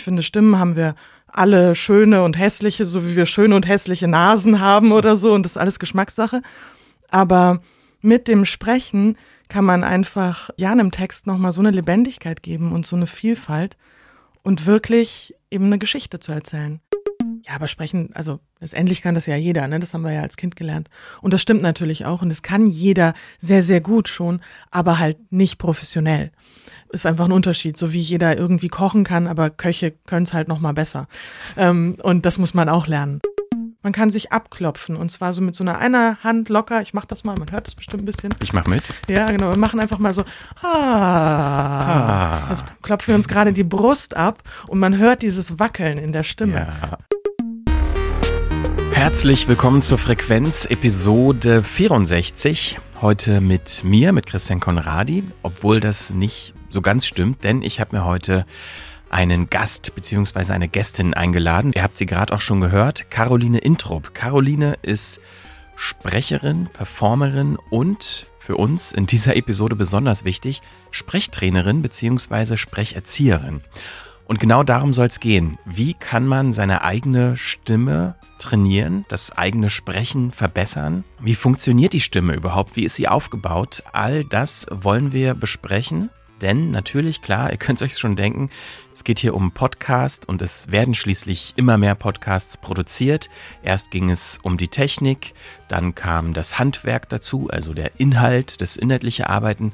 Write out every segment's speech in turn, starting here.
Ich finde, Stimmen haben wir alle schöne und hässliche, so wie wir schöne und hässliche Nasen haben oder so und das ist alles Geschmackssache. Aber mit dem Sprechen kann man einfach ja einem Text nochmal so eine Lebendigkeit geben und so eine Vielfalt und wirklich eben eine Geschichte zu erzählen. Ja, aber sprechen, also letztendlich kann das ja jeder, ne? Das haben wir ja als Kind gelernt. Und das stimmt natürlich auch. Und das kann jeder sehr, sehr gut schon, aber halt nicht professionell. Ist einfach ein Unterschied, so wie jeder irgendwie kochen kann, aber Köche können es halt noch mal besser. Ähm, und das muss man auch lernen. Man kann sich abklopfen und zwar so mit so einer einer Hand locker. Ich mach das mal, man hört das bestimmt ein bisschen. Ich mach mit. Ja, genau. Wir machen einfach mal so. Ah. Jetzt klopfen wir uns gerade die Brust ab und man hört dieses Wackeln in der Stimme. Ja. Herzlich willkommen zur Frequenz Episode 64. Heute mit mir, mit Christian Konradi, obwohl das nicht so ganz stimmt, denn ich habe mir heute einen Gast bzw. eine Gästin eingeladen. Ihr habt sie gerade auch schon gehört, Caroline Intrup. Caroline ist Sprecherin, Performerin und für uns in dieser Episode besonders wichtig, Sprechtrainerin bzw. Sprecherzieherin. Und genau darum soll es gehen. Wie kann man seine eigene Stimme trainieren, das eigene Sprechen verbessern? Wie funktioniert die Stimme überhaupt? Wie ist sie aufgebaut? All das wollen wir besprechen. Denn natürlich, klar, ihr könnt es euch schon denken, es geht hier um Podcast und es werden schließlich immer mehr Podcasts produziert. Erst ging es um die Technik, dann kam das Handwerk dazu, also der Inhalt, das inhaltliche Arbeiten.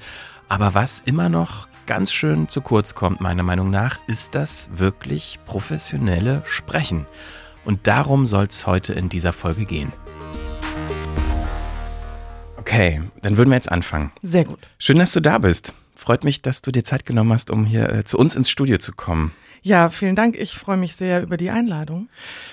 Aber was immer noch ganz schön zu kurz kommt, meiner Meinung nach, ist das wirklich professionelle Sprechen. Und darum soll es heute in dieser Folge gehen. Okay, dann würden wir jetzt anfangen. Sehr gut. Schön, dass du da bist. Freut mich, dass du dir Zeit genommen hast, um hier äh, zu uns ins Studio zu kommen. Ja, vielen Dank. Ich freue mich sehr über die Einladung.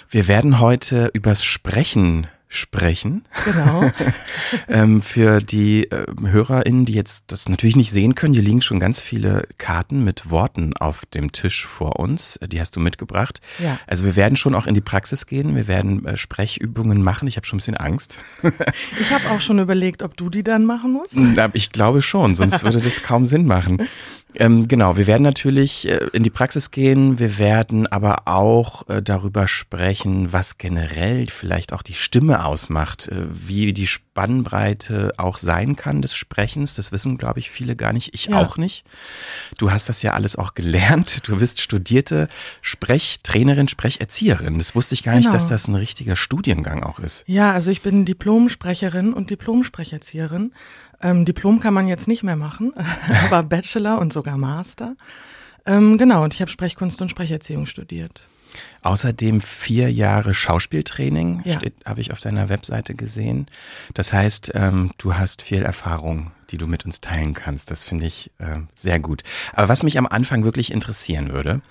Wir werden heute übers Sprechen sprechen. Genau. ähm, für die äh, HörerInnen, die jetzt das natürlich nicht sehen können, hier liegen schon ganz viele Karten mit Worten auf dem Tisch vor uns. Die hast du mitgebracht. Ja. Also wir werden schon auch in die Praxis gehen. Wir werden äh, Sprechübungen machen. Ich habe schon ein bisschen Angst. ich habe auch schon überlegt, ob du die dann machen musst. Ich glaube schon, sonst würde das kaum Sinn machen. Ähm, genau, wir werden natürlich äh, in die Praxis gehen, wir werden aber auch äh, darüber sprechen, was generell vielleicht auch die Stimme ausmacht, äh, wie die Spannbreite auch sein kann des Sprechens. Das wissen, glaube ich, viele gar nicht, ich ja. auch nicht. Du hast das ja alles auch gelernt. Du bist studierte Sprechtrainerin, Sprecherzieherin. Das wusste ich gar genau. nicht, dass das ein richtiger Studiengang auch ist. Ja, also ich bin Diplomsprecherin und Diplomsprecherzieherin. Ähm, Diplom kann man jetzt nicht mehr machen, aber Bachelor und sogar Master. Ähm, genau, und ich habe Sprechkunst und Sprecherziehung studiert. Außerdem vier Jahre Schauspieltraining, ja. habe ich auf deiner Webseite gesehen. Das heißt, ähm, du hast viel Erfahrung, die du mit uns teilen kannst. Das finde ich äh, sehr gut. Aber was mich am Anfang wirklich interessieren würde,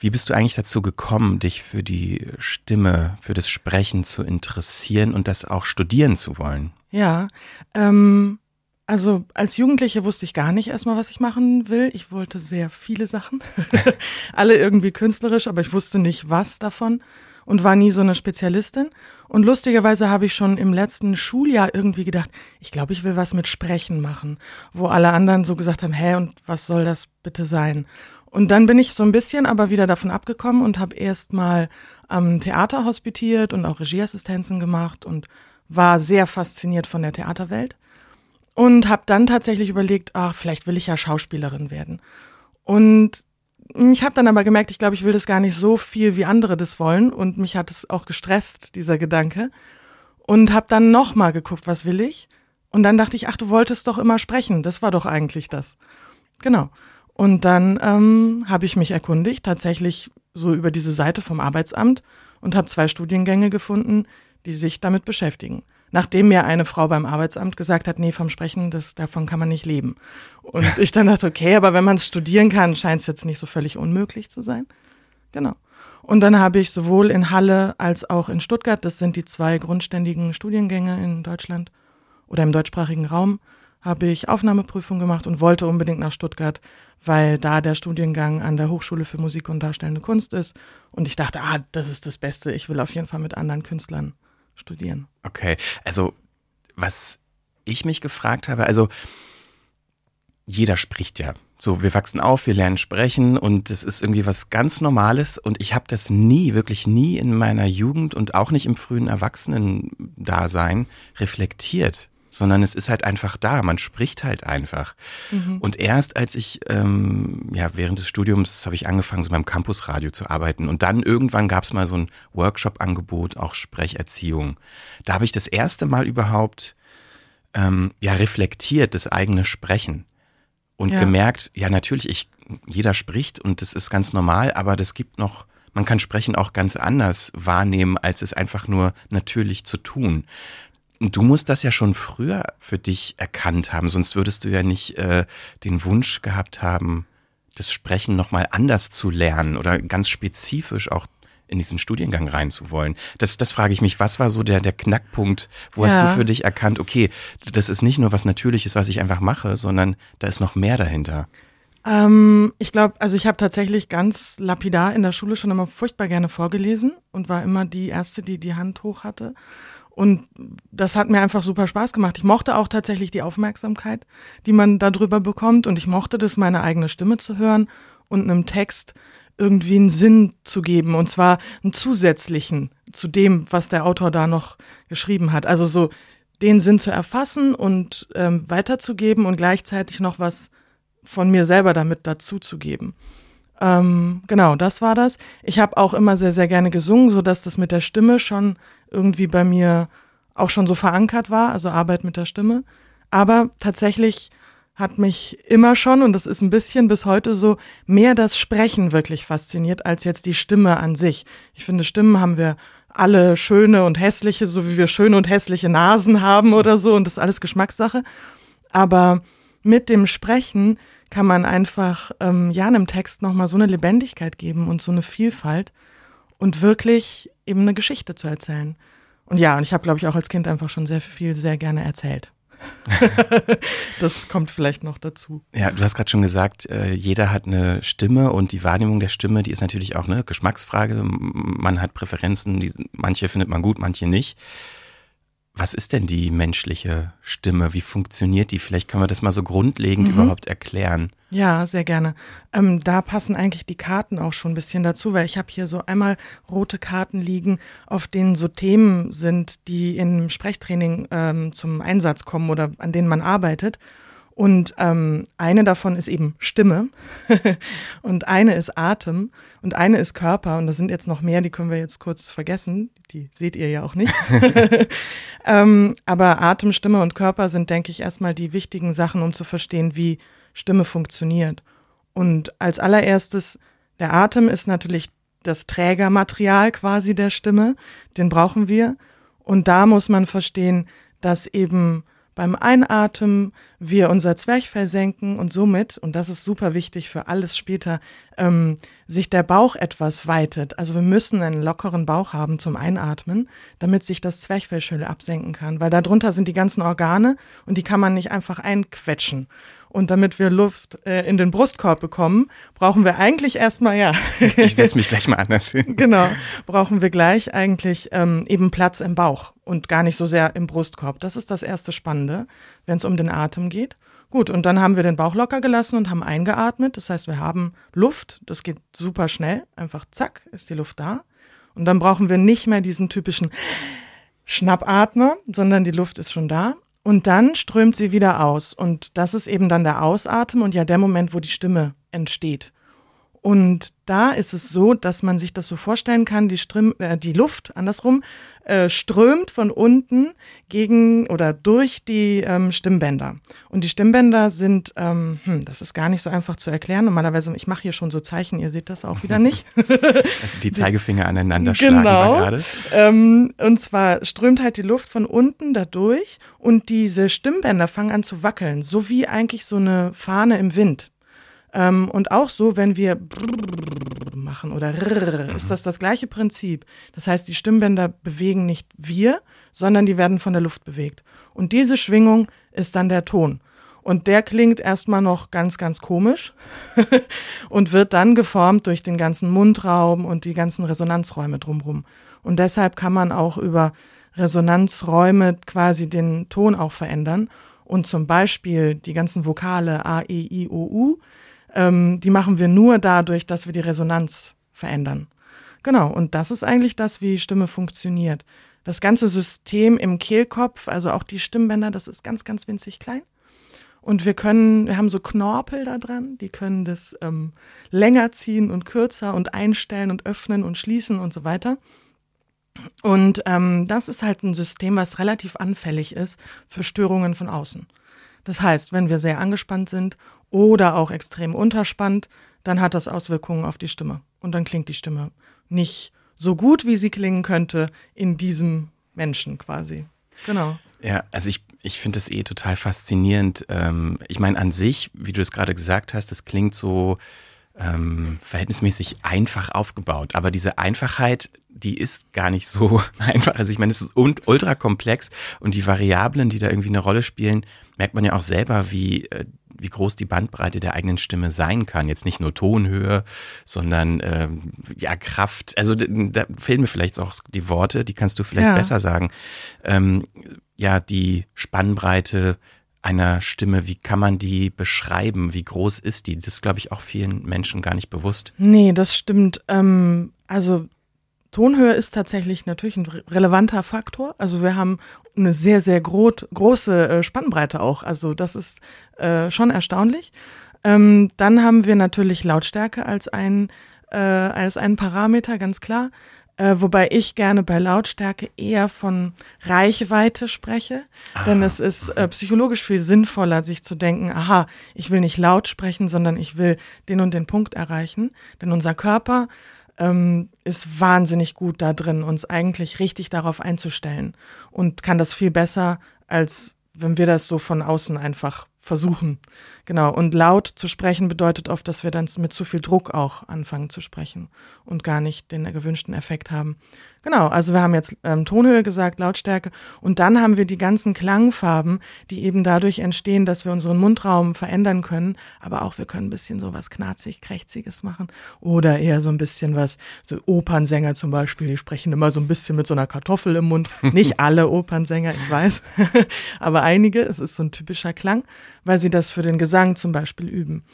wie bist du eigentlich dazu gekommen, dich für die Stimme, für das Sprechen zu interessieren und das auch studieren zu wollen? Ja, ähm, also als Jugendliche wusste ich gar nicht erstmal, was ich machen will. Ich wollte sehr viele Sachen, alle irgendwie künstlerisch, aber ich wusste nicht, was davon und war nie so eine Spezialistin. Und lustigerweise habe ich schon im letzten Schuljahr irgendwie gedacht, ich glaube, ich will was mit Sprechen machen, wo alle anderen so gesagt haben, hä, und was soll das bitte sein? Und dann bin ich so ein bisschen aber wieder davon abgekommen und habe erst mal am Theater hospitiert und auch Regieassistenzen gemacht und war sehr fasziniert von der Theaterwelt und habe dann tatsächlich überlegt, ach, vielleicht will ich ja Schauspielerin werden. Und ich habe dann aber gemerkt, ich glaube, ich will das gar nicht so viel, wie andere das wollen. Und mich hat es auch gestresst, dieser Gedanke. Und habe dann nochmal geguckt, was will ich? Und dann dachte ich, ach, du wolltest doch immer sprechen. Das war doch eigentlich das. Genau. Und dann ähm, habe ich mich erkundigt, tatsächlich so über diese Seite vom Arbeitsamt und habe zwei Studiengänge gefunden, die sich damit beschäftigen nachdem mir eine Frau beim Arbeitsamt gesagt hat, nee, vom Sprechen, das, davon kann man nicht leben. Und ich dann dachte, okay, aber wenn man es studieren kann, scheint es jetzt nicht so völlig unmöglich zu sein. Genau. Und dann habe ich sowohl in Halle als auch in Stuttgart, das sind die zwei grundständigen Studiengänge in Deutschland oder im deutschsprachigen Raum, habe ich Aufnahmeprüfung gemacht und wollte unbedingt nach Stuttgart, weil da der Studiengang an der Hochschule für Musik und Darstellende Kunst ist. Und ich dachte, ah, das ist das Beste. Ich will auf jeden Fall mit anderen Künstlern studieren. Okay, also was ich mich gefragt habe, also jeder spricht ja So, wir wachsen auf, wir lernen sprechen und es ist irgendwie was ganz Normales und ich habe das nie, wirklich nie in meiner Jugend und auch nicht im frühen Erwachsenen-Dasein reflektiert, sondern es ist halt einfach da, man spricht halt einfach. Mhm. Und erst als ich, ähm, ja, während des Studiums habe ich angefangen, so beim Campusradio zu arbeiten und dann irgendwann gab es mal so ein Workshop-Angebot, auch Sprecherziehung. Da habe ich das erste Mal überhaupt, ähm, ja, reflektiert, das eigene Sprechen und ja. gemerkt, ja natürlich, ich, jeder spricht und das ist ganz normal, aber das gibt noch, man kann Sprechen auch ganz anders wahrnehmen, als es einfach nur natürlich zu tun. Du musst das ja schon früher für dich erkannt haben, sonst würdest du ja nicht äh, den Wunsch gehabt haben, das Sprechen nochmal anders zu lernen oder ganz spezifisch auch in diesen Studiengang reinzuwollen. Das, das frage ich mich, was war so der, der Knackpunkt? Wo ja. hast du für dich erkannt, okay, das ist nicht nur was Natürliches, was ich einfach mache, sondern da ist noch mehr dahinter? Ähm, ich glaube, also ich habe tatsächlich ganz lapidar in der Schule schon immer furchtbar gerne vorgelesen und war immer die Erste, die die Hand hoch hatte. Und das hat mir einfach super Spaß gemacht. Ich mochte auch tatsächlich die Aufmerksamkeit, die man darüber bekommt. Und ich mochte das, meine eigene Stimme zu hören und einem Text irgendwie einen Sinn zu geben und zwar einen zusätzlichen zu dem, was der Autor da noch geschrieben hat. Also so den Sinn zu erfassen und ähm, weiterzugeben und gleichzeitig noch was von mir selber damit dazuzugeben. Ähm, genau, das war das. Ich habe auch immer sehr, sehr gerne gesungen, so dass das mit der Stimme schon irgendwie bei mir auch schon so verankert war, also Arbeit mit der Stimme. Aber tatsächlich hat mich immer schon, und das ist ein bisschen bis heute so, mehr das Sprechen wirklich fasziniert, als jetzt die Stimme an sich. Ich finde, Stimmen haben wir alle schöne und hässliche, so wie wir schöne und hässliche Nasen haben oder so, und das ist alles Geschmackssache. Aber mit dem Sprechen kann man einfach ähm, ja einem Text nochmal so eine Lebendigkeit geben und so eine Vielfalt und wirklich eben eine Geschichte zu erzählen. Und ja, und ich habe, glaube ich, auch als Kind einfach schon sehr viel, sehr gerne erzählt. das kommt vielleicht noch dazu. Ja, du hast gerade schon gesagt, äh, jeder hat eine Stimme und die Wahrnehmung der Stimme, die ist natürlich auch eine Geschmacksfrage. Man hat Präferenzen, die, manche findet man gut, manche nicht. Was ist denn die menschliche Stimme? Wie funktioniert die? Vielleicht können wir das mal so grundlegend mhm. überhaupt erklären. Ja, sehr gerne. Ähm, da passen eigentlich die Karten auch schon ein bisschen dazu, weil ich habe hier so einmal rote Karten liegen, auf denen so Themen sind, die im Sprechtraining ähm, zum Einsatz kommen oder an denen man arbeitet. Und ähm, eine davon ist eben Stimme und eine ist Atem und eine ist Körper. Und das sind jetzt noch mehr, die können wir jetzt kurz vergessen. Die seht ihr ja auch nicht. ähm, aber Atem, Stimme und Körper sind, denke ich, erstmal die wichtigen Sachen, um zu verstehen, wie Stimme funktioniert. Und als allererstes, der Atem ist natürlich das Trägermaterial quasi der Stimme. Den brauchen wir. Und da muss man verstehen, dass eben beim Einatmen wir unser Zwerchfell senken und somit, und das ist super wichtig für alles später, ähm, sich der Bauch etwas weitet. Also wir müssen einen lockeren Bauch haben zum Einatmen, damit sich das Zwerchfell schön absenken kann, weil darunter sind die ganzen Organe und die kann man nicht einfach einquetschen. Und damit wir Luft äh, in den Brustkorb bekommen, brauchen wir eigentlich erstmal, ja. ich setze mich gleich mal anders hin. Genau, brauchen wir gleich eigentlich ähm, eben Platz im Bauch und gar nicht so sehr im Brustkorb. Das ist das erste Spannende, wenn es um den Atem geht. Gut, und dann haben wir den Bauch locker gelassen und haben eingeatmet. Das heißt, wir haben Luft. Das geht super schnell. Einfach zack, ist die Luft da. Und dann brauchen wir nicht mehr diesen typischen Schnappatmer, sondern die Luft ist schon da. Und dann strömt sie wieder aus. Und das ist eben dann der Ausatmen und ja der Moment, wo die Stimme entsteht. Und da ist es so, dass man sich das so vorstellen kann, die, Strim äh, die Luft, andersrum, äh, strömt von unten gegen oder durch die ähm, Stimmbänder. Und die Stimmbänder sind, ähm, hm, das ist gar nicht so einfach zu erklären. Normalerweise, ich mache hier schon so Zeichen, ihr seht das auch wieder nicht. also die Zeigefinger aneinander schlagen genau. gerade. Ähm, und zwar strömt halt die Luft von unten dadurch und diese Stimmbänder fangen an zu wackeln, so wie eigentlich so eine Fahne im Wind. Ähm, und auch so, wenn wir machen oder rrr, ist das das gleiche Prinzip. Das heißt, die Stimmbänder bewegen nicht wir, sondern die werden von der Luft bewegt. Und diese Schwingung ist dann der Ton. Und der klingt erstmal noch ganz, ganz komisch und wird dann geformt durch den ganzen Mundraum und die ganzen Resonanzräume drumherum. Und deshalb kann man auch über Resonanzräume quasi den Ton auch verändern. Und zum Beispiel die ganzen Vokale A, E, I, O, U, ähm, die machen wir nur dadurch, dass wir die Resonanz verändern. Genau, und das ist eigentlich das, wie Stimme funktioniert. Das ganze System im Kehlkopf, also auch die Stimmbänder, das ist ganz, ganz winzig klein. Und wir können, wir haben so Knorpel da dran, die können das ähm, länger ziehen und kürzer und einstellen und öffnen und schließen und so weiter. Und ähm, das ist halt ein System, was relativ anfällig ist für Störungen von außen. Das heißt, wenn wir sehr angespannt sind oder auch extrem unterspannt, dann hat das Auswirkungen auf die Stimme. Und dann klingt die Stimme nicht so gut, wie sie klingen könnte in diesem Menschen quasi. Genau. Ja, also ich, ich finde das eh total faszinierend. Ähm, ich meine, an sich, wie du es gerade gesagt hast, das klingt so ähm, verhältnismäßig einfach aufgebaut. Aber diese Einfachheit, die ist gar nicht so einfach. Also ich meine, es ist ultra komplex und die Variablen, die da irgendwie eine Rolle spielen, merkt man ja auch selber, wie, äh, wie groß die Bandbreite der eigenen Stimme sein kann. Jetzt nicht nur Tonhöhe, sondern ähm, ja Kraft. Also da fehlen mir vielleicht auch die Worte, die kannst du vielleicht ja. besser sagen. Ähm, ja, die Spannbreite einer Stimme, wie kann man die beschreiben? Wie groß ist die? Das ist, glaube ich, auch vielen Menschen gar nicht bewusst. Nee, das stimmt. Ähm, also Tonhöhe ist tatsächlich natürlich ein relevanter Faktor. Also wir haben eine sehr, sehr gro große äh, Spannbreite auch. Also das ist äh, schon erstaunlich. Ähm, dann haben wir natürlich Lautstärke als ein äh, als einen Parameter, ganz klar. Äh, wobei ich gerne bei Lautstärke eher von Reichweite spreche, ah. denn es ist äh, psychologisch viel sinnvoller, sich zu denken, aha, ich will nicht laut sprechen, sondern ich will den und den Punkt erreichen, denn unser Körper ähm, ist wahnsinnig gut da drin, uns eigentlich richtig darauf einzustellen und kann das viel besser, als wenn wir das so von außen einfach versuchen. Genau. Und laut zu sprechen bedeutet oft, dass wir dann mit zu viel Druck auch anfangen zu sprechen und gar nicht den gewünschten Effekt haben. Genau, also wir haben jetzt ähm, Tonhöhe gesagt, Lautstärke. Und dann haben wir die ganzen Klangfarben, die eben dadurch entstehen, dass wir unseren Mundraum verändern können, aber auch wir können ein bisschen so was knarzig, krächziges machen. Oder eher so ein bisschen was, so Opernsänger zum Beispiel, die sprechen immer so ein bisschen mit so einer Kartoffel im Mund. Nicht alle Opernsänger, ich weiß, aber einige, es ist so ein typischer Klang, weil sie das für den Gesang zum Beispiel üben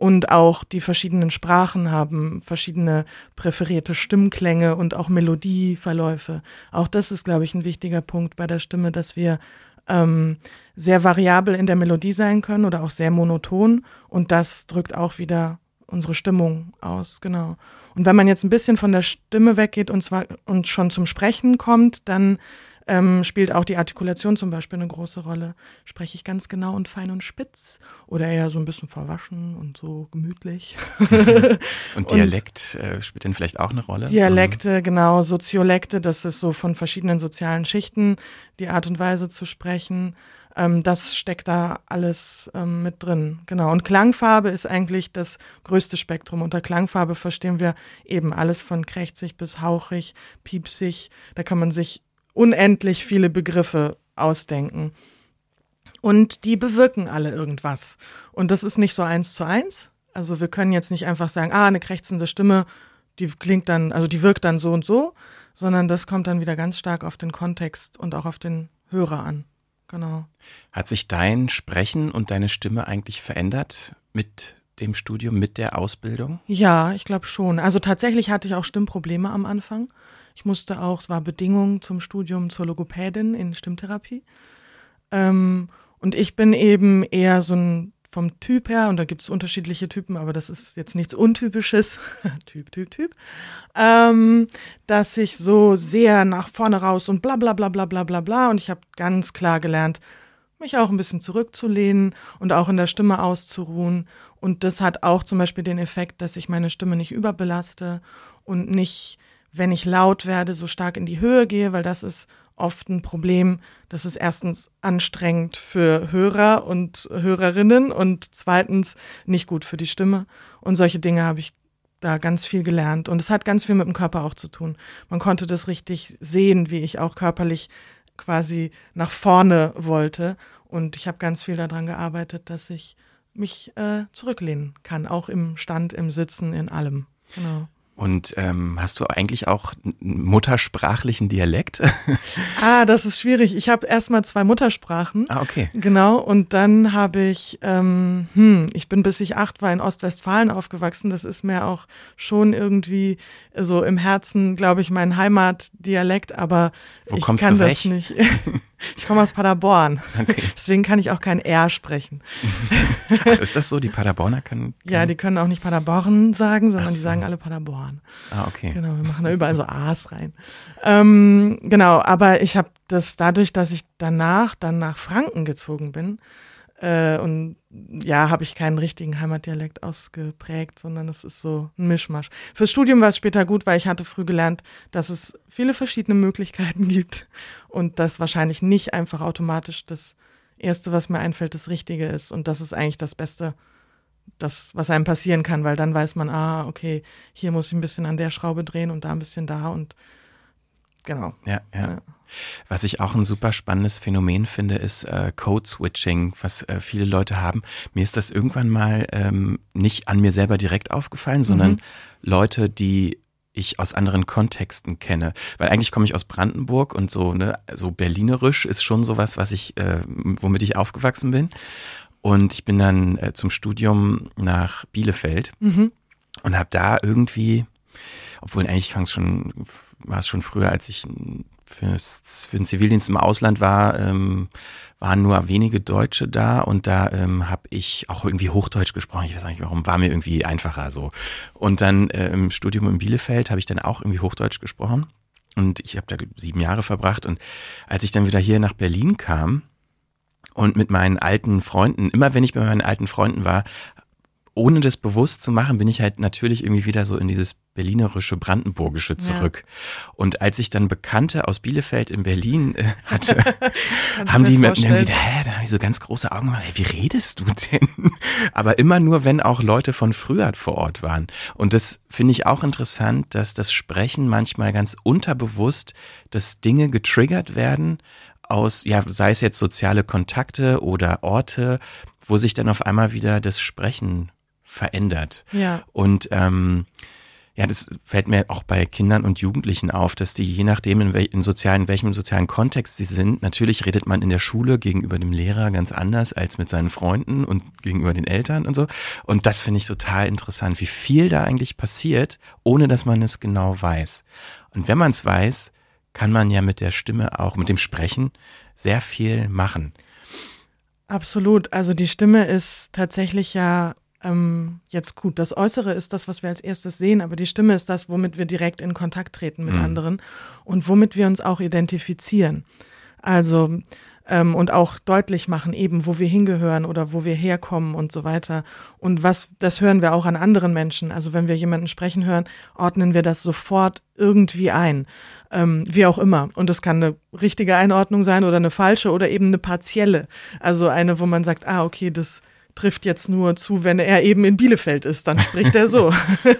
und auch die verschiedenen Sprachen haben verschiedene präferierte Stimmklänge und auch Melodieverläufe. Auch das ist, glaube ich, ein wichtiger Punkt bei der Stimme, dass wir ähm, sehr variabel in der Melodie sein können oder auch sehr monoton und das drückt auch wieder unsere Stimmung aus, genau. Und wenn man jetzt ein bisschen von der Stimme weggeht und zwar und schon zum Sprechen kommt, dann ähm, spielt auch die Artikulation zum Beispiel eine große Rolle. Spreche ich ganz genau und fein und spitz oder eher so ein bisschen verwaschen und so gemütlich. und Dialekt und äh, spielt denn vielleicht auch eine Rolle? Dialekte, mhm. genau, Soziolekte, das ist so von verschiedenen sozialen Schichten die Art und Weise zu sprechen. Ähm, das steckt da alles ähm, mit drin. Genau. Und Klangfarbe ist eigentlich das größte Spektrum. Unter Klangfarbe verstehen wir eben alles von krächzig bis hauchig, piepsig. Da kann man sich unendlich viele Begriffe ausdenken. Und die bewirken alle irgendwas. Und das ist nicht so eins zu eins. Also wir können jetzt nicht einfach sagen, ah, eine krächzende Stimme, die klingt dann, also die wirkt dann so und so, sondern das kommt dann wieder ganz stark auf den Kontext und auch auf den Hörer an. Genau. Hat sich dein Sprechen und deine Stimme eigentlich verändert mit dem Studium, mit der Ausbildung? Ja, ich glaube schon. Also tatsächlich hatte ich auch Stimmprobleme am Anfang. Ich musste auch, es war Bedingung zum Studium zur Logopädin in Stimmtherapie. Ähm, und ich bin eben eher so ein vom Typ her, und da gibt es unterschiedliche Typen, aber das ist jetzt nichts Untypisches, Typ, Typ, Typ, ähm, dass ich so sehr nach vorne raus und bla bla bla bla bla bla bla. Und ich habe ganz klar gelernt, mich auch ein bisschen zurückzulehnen und auch in der Stimme auszuruhen. Und das hat auch zum Beispiel den Effekt, dass ich meine Stimme nicht überbelaste und nicht wenn ich laut werde, so stark in die Höhe gehe, weil das ist oft ein Problem. Das ist erstens anstrengend für Hörer und Hörerinnen und zweitens nicht gut für die Stimme. Und solche Dinge habe ich da ganz viel gelernt. Und es hat ganz viel mit dem Körper auch zu tun. Man konnte das richtig sehen, wie ich auch körperlich quasi nach vorne wollte. Und ich habe ganz viel daran gearbeitet, dass ich mich äh, zurücklehnen kann, auch im Stand, im Sitzen, in allem. Genau. Und ähm, hast du eigentlich auch einen muttersprachlichen Dialekt? ah, das ist schwierig. Ich habe erstmal zwei Muttersprachen. Ah, okay. Genau. Und dann habe ich, ähm, hm, ich bin bis ich acht war in Ostwestfalen aufgewachsen. Das ist mir auch schon irgendwie so im Herzen, glaube ich, mein Heimatdialekt, aber Wo ich kommst kann du das weg? nicht. Ich komme aus Paderborn. Okay. Deswegen kann ich auch kein R sprechen. Ach, ist das so? Die Paderborner können. Ja, die können auch nicht Paderborn sagen, sondern Ach die so. sagen alle Paderborn. Ah, okay. Genau, wir machen da überall so A's rein. Ähm, genau, aber ich habe das dadurch, dass ich danach dann nach Franken gezogen bin äh, und ja, habe ich keinen richtigen Heimatdialekt ausgeprägt, sondern es ist so ein Mischmasch. Fürs Studium war es später gut, weil ich hatte früh gelernt, dass es viele verschiedene Möglichkeiten gibt und dass wahrscheinlich nicht einfach automatisch das Erste, was mir einfällt, das Richtige ist. Und das ist eigentlich das Beste, das, was einem passieren kann, weil dann weiß man, ah, okay, hier muss ich ein bisschen an der Schraube drehen und da ein bisschen da und genau. Ja, ja. Ja. Was ich auch ein super spannendes Phänomen finde, ist äh, Code-Switching, was äh, viele Leute haben. Mir ist das irgendwann mal ähm, nicht an mir selber direkt aufgefallen, sondern Mhm. Leute, die ich aus anderen Kontexten kenne. Weil eigentlich komme ich aus Brandenburg und so, ne, so berlinerisch ist schon sowas, was ich, äh, womit ich aufgewachsen bin. Und ich bin dann äh, zum Studium nach Bielefeld Mhm. und habe da irgendwie, obwohl eigentlich fang's schon, war es schon früher, als ich fürs, für den Zivildienst im Ausland war, ähm, waren nur wenige Deutsche da und da ähm, habe ich auch irgendwie Hochdeutsch gesprochen. Ich weiß nicht warum, war mir irgendwie einfacher so. Und dann äh, im Studium in Bielefeld habe ich dann auch irgendwie Hochdeutsch gesprochen und ich habe da sieben Jahre verbracht und als ich dann wieder hier nach Berlin kam und mit meinen alten Freunden, immer wenn ich bei meinen alten Freunden war, ohne das bewusst zu machen, bin ich halt natürlich irgendwie wieder so in dieses berlinerische, brandenburgische zurück. Und als ich dann Bekannte aus Bielefeld in Berlin äh, hatte, haben die mir irgendwie, hä, dann haben die so ganz große Augen gemacht, hey, wie redest du denn? Aber immer nur, wenn auch Leute von früher vor Ort waren. Und das finde ich auch interessant, dass das Sprechen manchmal ganz unterbewusst, dass Dinge getriggert werden aus, ja, sei es jetzt soziale Kontakte oder Orte, wo sich dann auf einmal wieder das Sprechen verändert. Ja. Und ähm, ja, das fällt mir auch bei Kindern und Jugendlichen auf, dass die je nachdem, in, wel in, sozialen, in welchem sozialen Kontext sie sind, natürlich redet man in der Schule gegenüber dem Lehrer ganz anders als mit seinen Freunden und gegenüber den Eltern und so. Und das finde ich total interessant, wie viel da eigentlich passiert, ohne dass man es genau weiß. Und wenn man es weiß, kann man ja mit der Stimme auch, mit dem Sprechen sehr viel machen. Absolut. Also die Stimme ist tatsächlich ja ähm, jetzt gut. Das Äußere ist das, was wir als erstes sehen, aber die Stimme ist das, womit wir direkt in Kontakt treten mit Mhm. anderen und womit wir uns auch identifizieren. Also ähm, und auch deutlich machen, eben wo wir hingehören oder wo wir herkommen und so weiter. Und was, das hören wir auch an anderen Menschen. Also wenn wir jemanden sprechen hören, ordnen wir das sofort irgendwie ein. Ähm, wie auch immer. Und das kann eine richtige Einordnung sein oder eine falsche oder eben eine partielle. Also eine, wo man sagt, ah, okay, das trifft jetzt nur zu, wenn er eben in Bielefeld ist, dann spricht er so.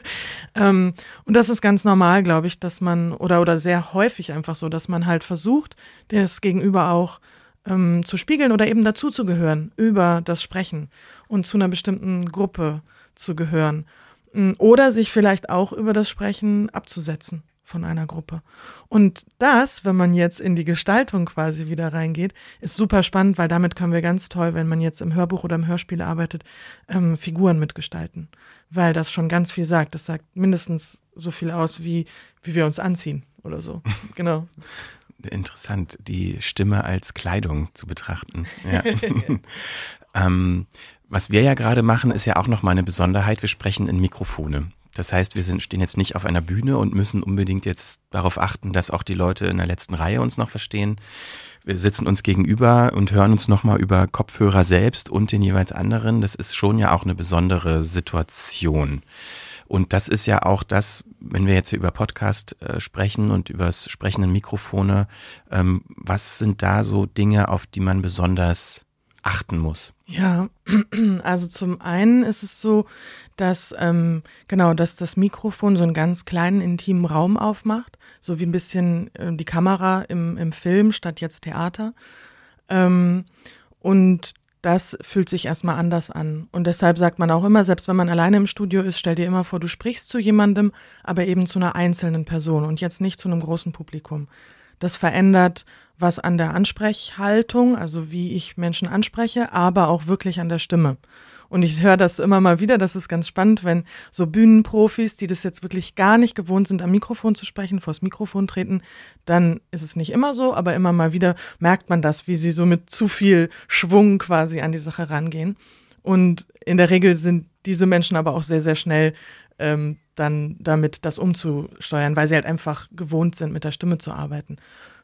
ähm, und das ist ganz normal, glaube ich, dass man, oder, oder sehr häufig einfach so, dass man halt versucht, das Gegenüber auch ähm, zu spiegeln oder eben dazu zu gehören über das Sprechen und zu einer bestimmten Gruppe zu gehören. Mm, Oder sich vielleicht auch über das Sprechen abzusetzen von einer Gruppe. Und das, wenn man jetzt in die Gestaltung quasi wieder reingeht, ist super spannend, weil damit können wir ganz toll, wenn man jetzt im Hörbuch oder im Hörspiel arbeitet, ähm, Figuren mitgestalten. Weil das schon ganz viel sagt. Das sagt mindestens so viel aus, wie, wie wir uns anziehen oder so. Genau. Interessant, die Stimme als Kleidung zu betrachten. Ja. ähm, was wir ja gerade machen, ist ja auch nochmal eine Besonderheit. Wir sprechen in Mikrofone. Das heißt, wir sind, stehen jetzt nicht auf einer Bühne und müssen unbedingt jetzt darauf achten, dass auch die Leute in der letzten Reihe uns noch verstehen. Wir sitzen uns gegenüber und hören uns nochmal über Kopfhörer selbst und den jeweils anderen. Das ist schon ja auch eine besondere Situation. Und das ist ja auch das, wenn wir jetzt hier über Podcast äh, sprechen und über das Sprechen in Mikrofone, ähm, was sind da so Dinge, auf die man besonders achten muss? Ja, also zum einen ist es so, dass ähm, genau, dass das Mikrofon so einen ganz kleinen intimen Raum aufmacht, so wie ein bisschen äh, die Kamera im, im Film statt jetzt Theater. Ähm, und das fühlt sich erstmal anders an. Und deshalb sagt man auch immer, selbst wenn man alleine im Studio ist, stell dir immer vor, du sprichst zu jemandem, aber eben zu einer einzelnen Person und jetzt nicht zu einem großen Publikum. Das verändert was an der Ansprechhaltung, also wie ich Menschen anspreche, aber auch wirklich an der Stimme. Und ich höre das immer mal wieder, das ist ganz spannend, wenn so Bühnenprofis, die das jetzt wirklich gar nicht gewohnt sind, am Mikrofon zu sprechen, vors Mikrofon treten, dann ist es nicht immer so, aber immer mal wieder merkt man das, wie sie so mit zu viel Schwung quasi an die Sache rangehen. Und in der Regel sind diese Menschen aber auch sehr, sehr schnell ähm, dann damit, das umzusteuern, weil sie halt einfach gewohnt sind, mit der Stimme zu arbeiten.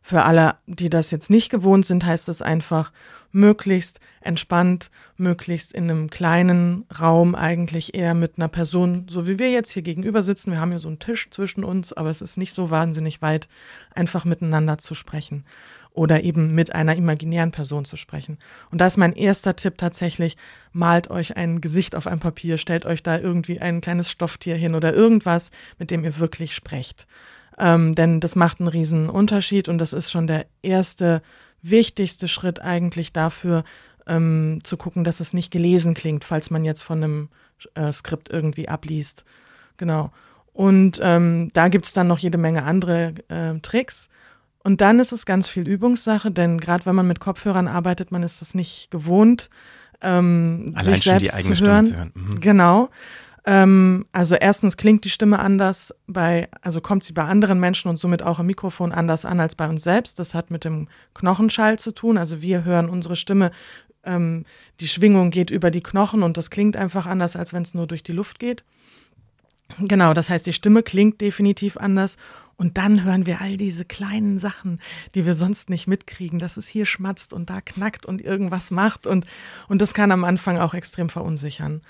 Für alle, die das jetzt nicht gewohnt sind, heißt es einfach, möglichst entspannt, möglichst in einem kleinen Raum eigentlich eher mit einer Person, so wie wir jetzt hier gegenüber sitzen. Wir haben hier so einen Tisch zwischen uns, aber es ist nicht so wahnsinnig weit, einfach miteinander zu sprechen oder eben mit einer imaginären Person zu sprechen. Und da ist mein erster Tipp tatsächlich, malt euch ein Gesicht auf ein Papier, stellt euch da irgendwie ein kleines Stofftier hin oder irgendwas, mit dem ihr wirklich sprecht. Ähm, denn das macht einen riesen Unterschied und das ist schon der erste wichtigste Schritt eigentlich dafür, ähm, zu gucken, dass es nicht gelesen klingt, falls man jetzt von einem äh, Skript irgendwie abliest. Genau. Und ähm, da gibt's dann noch jede Menge andere äh, Tricks. Und dann ist es ganz viel Übungssache, denn gerade wenn man mit Kopfhörern arbeitet, man ist das nicht gewohnt, ähm, Allein sich selbst zu hören. Zu hören. Mhm. Genau. Ähm, also erstens klingt die Stimme anders bei, also kommt sie bei anderen Menschen und somit auch im Mikrofon anders an als bei uns selbst. Das hat mit dem Knochenschall zu tun. Also wir hören unsere Stimme, ähm, die Schwingung geht über die Knochen und das klingt einfach anders, als wenn es nur durch die Luft geht. Genau, das heißt, die Stimme klingt definitiv anders. Und dann hören wir all diese kleinen Sachen, die wir sonst nicht mitkriegen, dass es hier schmatzt und da knackt und irgendwas macht. Und, und das kann am Anfang auch extrem verunsichern.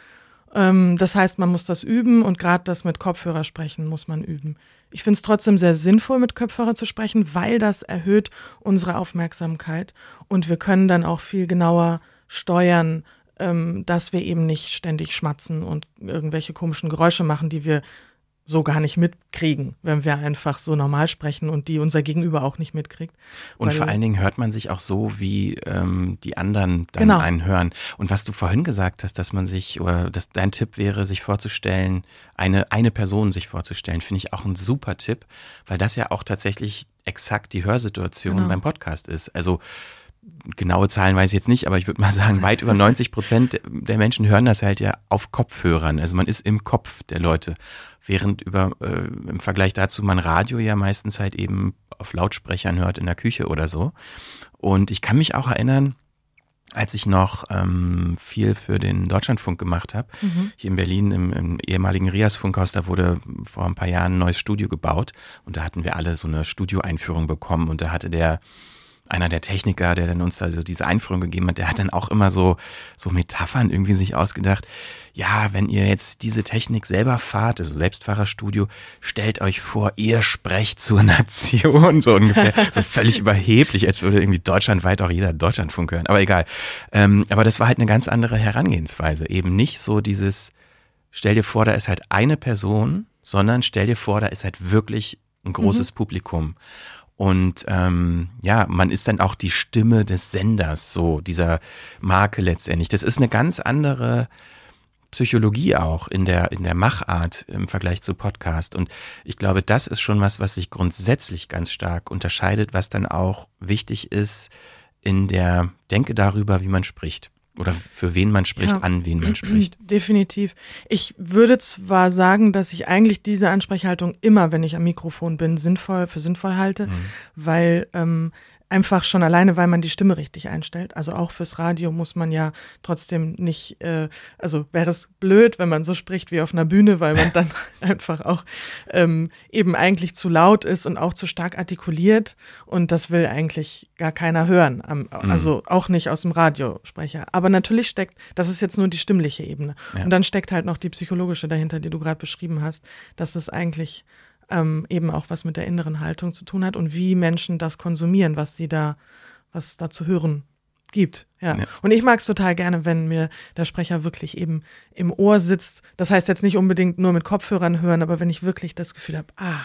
Ähm, das heißt, man muss das üben und gerade das mit Kopfhörer sprechen muss man üben. Ich finde es trotzdem sehr sinnvoll, mit Kopfhörer zu sprechen, weil das erhöht unsere Aufmerksamkeit und wir können dann auch viel genauer steuern, ähm, dass wir eben nicht ständig schmatzen und irgendwelche komischen Geräusche machen, die wir so gar nicht mitkriegen, wenn wir einfach so normal sprechen und die unser Gegenüber auch nicht mitkriegt. Und vor allen Dingen hört man sich auch so, wie ähm, die anderen dann Genau. einen hören. Und was du vorhin gesagt hast, dass man sich, oder dass dein Tipp wäre, sich vorzustellen, eine, eine Person sich vorzustellen, finde ich auch ein super Tipp, weil das ja auch tatsächlich exakt die Hörsituation Genau. beim Podcast ist. Also genaue Zahlen weiß ich jetzt nicht, aber ich würde mal sagen, weit über 90 Prozent der Menschen hören das halt ja auf Kopfhörern. Also man ist im Kopf der Leute. Während über äh, im Vergleich dazu man Radio ja meistens halt eben auf Lautsprechern hört in der Küche oder so. Und ich kann mich auch erinnern, als ich noch ähm, viel für den Deutschlandfunk gemacht habe, hier in Berlin im, im ehemaligen Rias-Funkhaus, da wurde vor ein paar Jahren ein neues Studio gebaut. Und da hatten wir alle so eine Studioeinführung bekommen. Und da hatte der einer der Techniker, der dann uns also diese Einführung gegeben hat, der hat dann auch immer so, so Metaphern irgendwie sich ausgedacht. Ja, wenn ihr jetzt diese Technik selber fahrt, also Selbstfahrerstudio, stellt euch vor, ihr sprecht zur Nation, so ungefähr. So völlig überheblich, als würde irgendwie deutschlandweit auch jeder Deutschlandfunk hören. Aber egal. Ähm, aber das war halt eine ganz andere Herangehensweise. Eben nicht so dieses, stell dir vor, da ist halt eine Person, sondern stell dir vor, da ist halt wirklich ein großes Publikum. Und ähm, ja, man ist dann auch die Stimme des Senders, so dieser Marke letztendlich. Das ist eine ganz andere Psychologie auch in der, in der Machart im Vergleich zu Podcast. Und ich glaube, das ist schon was, was sich grundsätzlich ganz stark unterscheidet, was dann auch wichtig ist in der Denke darüber, wie man spricht. Oder für wen man spricht, Ja. an wen man spricht. Definitiv. Ich würde zwar sagen, dass ich eigentlich diese Ansprechhaltung immer, wenn ich am Mikrofon bin, sinnvoll für sinnvoll halte, weil ähm, einfach schon alleine, weil man die Stimme richtig einstellt. Also auch fürs Radio muss man ja trotzdem nicht, äh, also wäre es blöd, wenn man so spricht wie auf einer Bühne, weil man dann einfach auch ähm, eben eigentlich zu laut ist und auch zu stark artikuliert und das will eigentlich gar keiner hören. Am, also auch nicht aus dem Radiosprecher. Aber natürlich steckt, das ist jetzt nur die stimmliche Ebene. Ja. Und dann steckt halt noch die psychologische dahinter, die du gerade beschrieben hast, dass es eigentlich ähm, eben auch was mit der inneren Haltung zu tun hat und wie Menschen das konsumieren, was sie da, was da zu hören gibt. Ja. Ja. Und ich mag es total gerne, wenn mir der Sprecher wirklich eben im Ohr sitzt. Das heißt jetzt nicht unbedingt nur mit Kopfhörern hören, aber wenn ich wirklich das Gefühl habe, ah,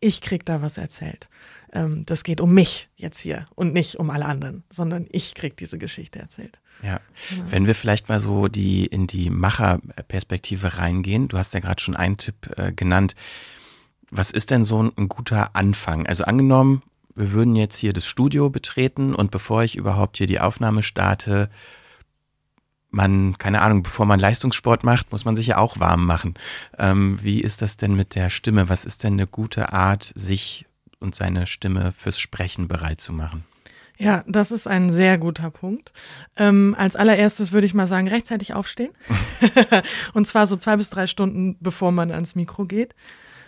ich krieg da was erzählt. Ähm, das geht um mich jetzt hier und nicht um alle anderen, sondern ich krieg diese Geschichte erzählt. Ja, genau. wenn wir vielleicht mal so die in die Macherperspektive reingehen, du hast ja gerade schon einen Tipp äh, genannt. Was ist denn so ein, ein guter Anfang? Also angenommen, wir würden jetzt hier das Studio betreten und bevor ich überhaupt hier die Aufnahme starte, man, keine Ahnung, bevor man Leistungssport macht, muss man sich ja auch warm machen. Ähm, wie ist das denn mit der Stimme? Was ist denn eine gute Art, sich und seine Stimme fürs Sprechen bereit zu machen? Ja, das ist ein sehr guter Punkt. Ähm, als allererstes würde ich mal sagen, rechtzeitig aufstehen. und zwar so zwei bis drei Stunden, bevor man ans Mikro geht.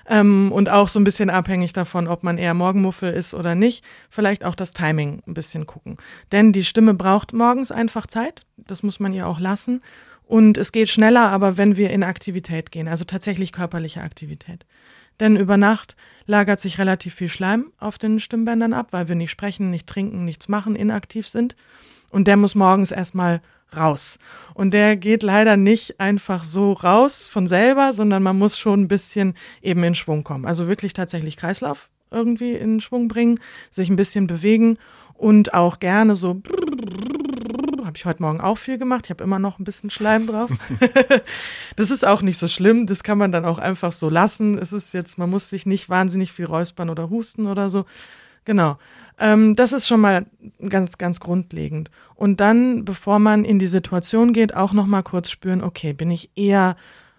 Ähm, und auch so ein bisschen abhängig davon, ob man eher Morgenmuffel ist oder nicht. Vielleicht auch das Timing ein bisschen gucken. Denn die Stimme braucht morgens einfach Zeit. Das muss man ihr auch lassen. Und es geht schneller, aber wenn wir in Aktivität gehen, also tatsächlich körperliche Aktivität. Denn über Nacht lagert sich relativ viel Schleim auf den Stimmbändern ab, weil wir nicht sprechen, nicht trinken, nichts machen, inaktiv sind. Und der muss morgens erstmal raus. Und der geht leider nicht einfach so raus von selber, sondern man muss schon ein bisschen eben in Schwung kommen. Also wirklich tatsächlich Kreislauf irgendwie in Schwung bringen, sich ein bisschen bewegen und auch gerne so habe ich heute Morgen auch viel gemacht. Ich habe immer noch ein bisschen Schleim drauf. das ist auch nicht so schlimm. Das kann man dann auch einfach so lassen. Es ist jetzt, man muss sich nicht wahnsinnig viel räuspern oder husten oder so. Genau. Ähm, das ist schon mal ganz, ganz grundlegend. Und dann, bevor man in die Situation geht, auch noch mal kurz spüren, okay, bin ich eher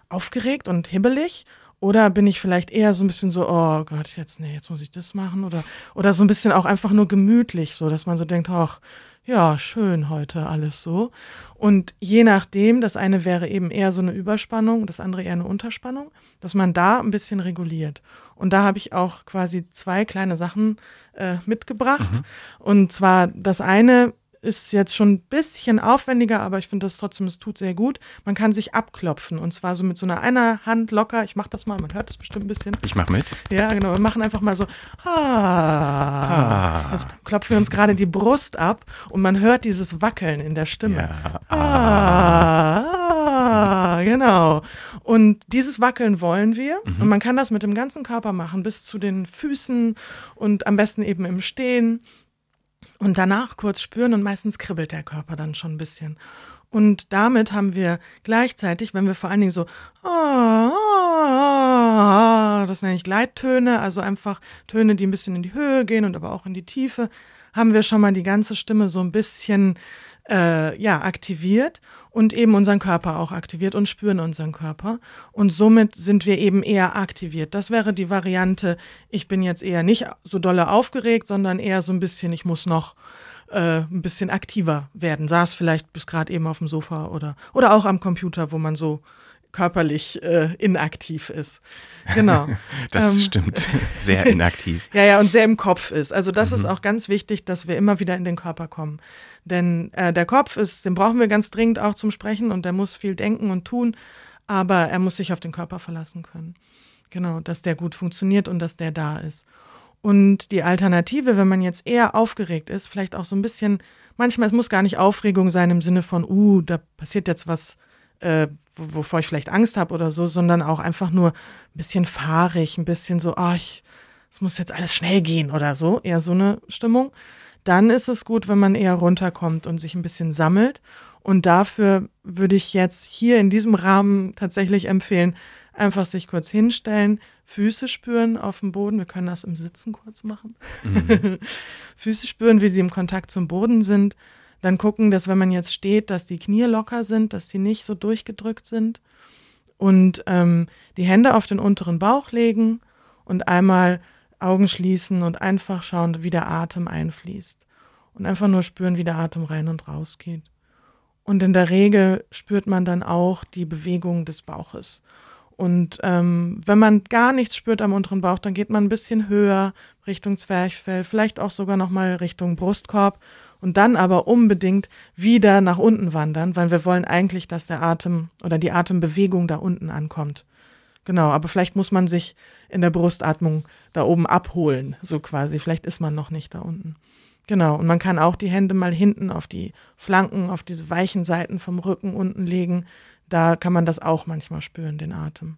aufgeregt und hibbelig oder bin ich vielleicht eher so ein bisschen so, oh Gott, jetzt, nee, jetzt muss ich das machen oder, oder so ein bisschen auch einfach nur gemütlich, so, dass man so denkt, ach, ja, schön heute alles so. Und je nachdem, das eine wäre eben eher so eine Überspannung, das andere eher eine Unterspannung, dass man da ein bisschen reguliert. Und da habe ich auch quasi zwei kleine Sachen äh, mitgebracht. Mhm. Und zwar das eine ist jetzt schon ein bisschen aufwendiger, aber ich finde das trotzdem, es tut sehr gut. Man kann sich abklopfen und zwar so mit so einer einer Hand locker. Ich mache das mal, man hört das bestimmt ein bisschen. Ich mache mit. Ja, genau. Wir machen einfach mal so. Ah. Jetzt klopfen wir uns gerade die Brust ab und man hört dieses Wackeln in der Stimme. Ja. Ah. ah. Genau. Und dieses Wackeln wollen wir. Mhm. Und man kann das mit dem ganzen Körper machen, bis zu den Füßen und am besten eben im Stehen. Und danach kurz spüren und meistens kribbelt der Körper dann schon ein bisschen. Und damit haben wir gleichzeitig, wenn wir vor allen Dingen so, das nenne ich Gleittöne, also einfach Töne, die ein bisschen in die Höhe gehen und aber auch in die Tiefe, haben wir schon mal die ganze Stimme so ein bisschen äh, ja aktiviert und eben unseren Körper auch aktiviert und spüren unseren Körper. Und somit sind wir eben eher aktiviert. Das wäre die Variante, ich bin jetzt eher nicht so dolle aufgeregt, sondern eher so ein bisschen, ich muss noch äh, ein bisschen aktiver werden. Saß vielleicht bis gerade eben auf dem Sofa oder, oder auch am Computer, wo man so körperlich äh, inaktiv ist. Genau. das ähm, stimmt. Sehr inaktiv. ja, ja, und sehr im Kopf ist. Also das mhm. ist auch ganz wichtig, dass wir immer wieder in den Körper kommen. Denn äh, der Kopf ist, den brauchen wir ganz dringend auch zum Sprechen und der muss viel denken und tun, aber er muss sich auf den Körper verlassen können. Genau, dass der gut funktioniert und dass der da ist. Und die Alternative, wenn man jetzt eher aufgeregt ist, vielleicht auch so ein bisschen, manchmal, es muss gar nicht Aufregung sein im Sinne von, uh, da passiert jetzt was, äh, wovor ich vielleicht Angst habe oder so, sondern auch einfach nur ein bisschen fahrig, ein bisschen so, ah, oh, es muss jetzt alles schnell gehen oder so, eher so eine Stimmung. Dann ist es gut, wenn man eher runterkommt und sich ein bisschen sammelt. Und dafür würde ich jetzt hier in diesem Rahmen tatsächlich empfehlen, einfach sich kurz hinstellen, Füße spüren auf dem Boden. Wir können das im Sitzen kurz machen. Mhm. Füße spüren, wie sie im Kontakt zum Boden sind dann gucken, dass wenn man jetzt steht, dass die Knie locker sind, dass die nicht so durchgedrückt sind. Und ähm, die Hände auf den unteren Bauch legen und einmal Augen schließen und einfach schauen, wie der Atem einfließt. Und einfach nur spüren, wie der Atem rein und raus geht. Und in der Regel spürt man dann auch die Bewegung des Bauches. Und ähm, wenn man gar nichts spürt am unteren Bauch, dann geht man ein bisschen höher Richtung Zwerchfell, vielleicht auch sogar nochmal Richtung Brustkorb und dann aber unbedingt wieder nach unten wandern, weil wir wollen eigentlich, dass der Atem oder die Atembewegung da unten ankommt. Genau, aber vielleicht muss man sich in der Brustatmung da oben abholen, so quasi. Vielleicht ist man noch nicht da unten. Genau, und man kann auch die Hände mal hinten auf die Flanken, auf diese weichen Seiten vom Rücken unten legen. Da kann man das auch manchmal spüren, den Atem.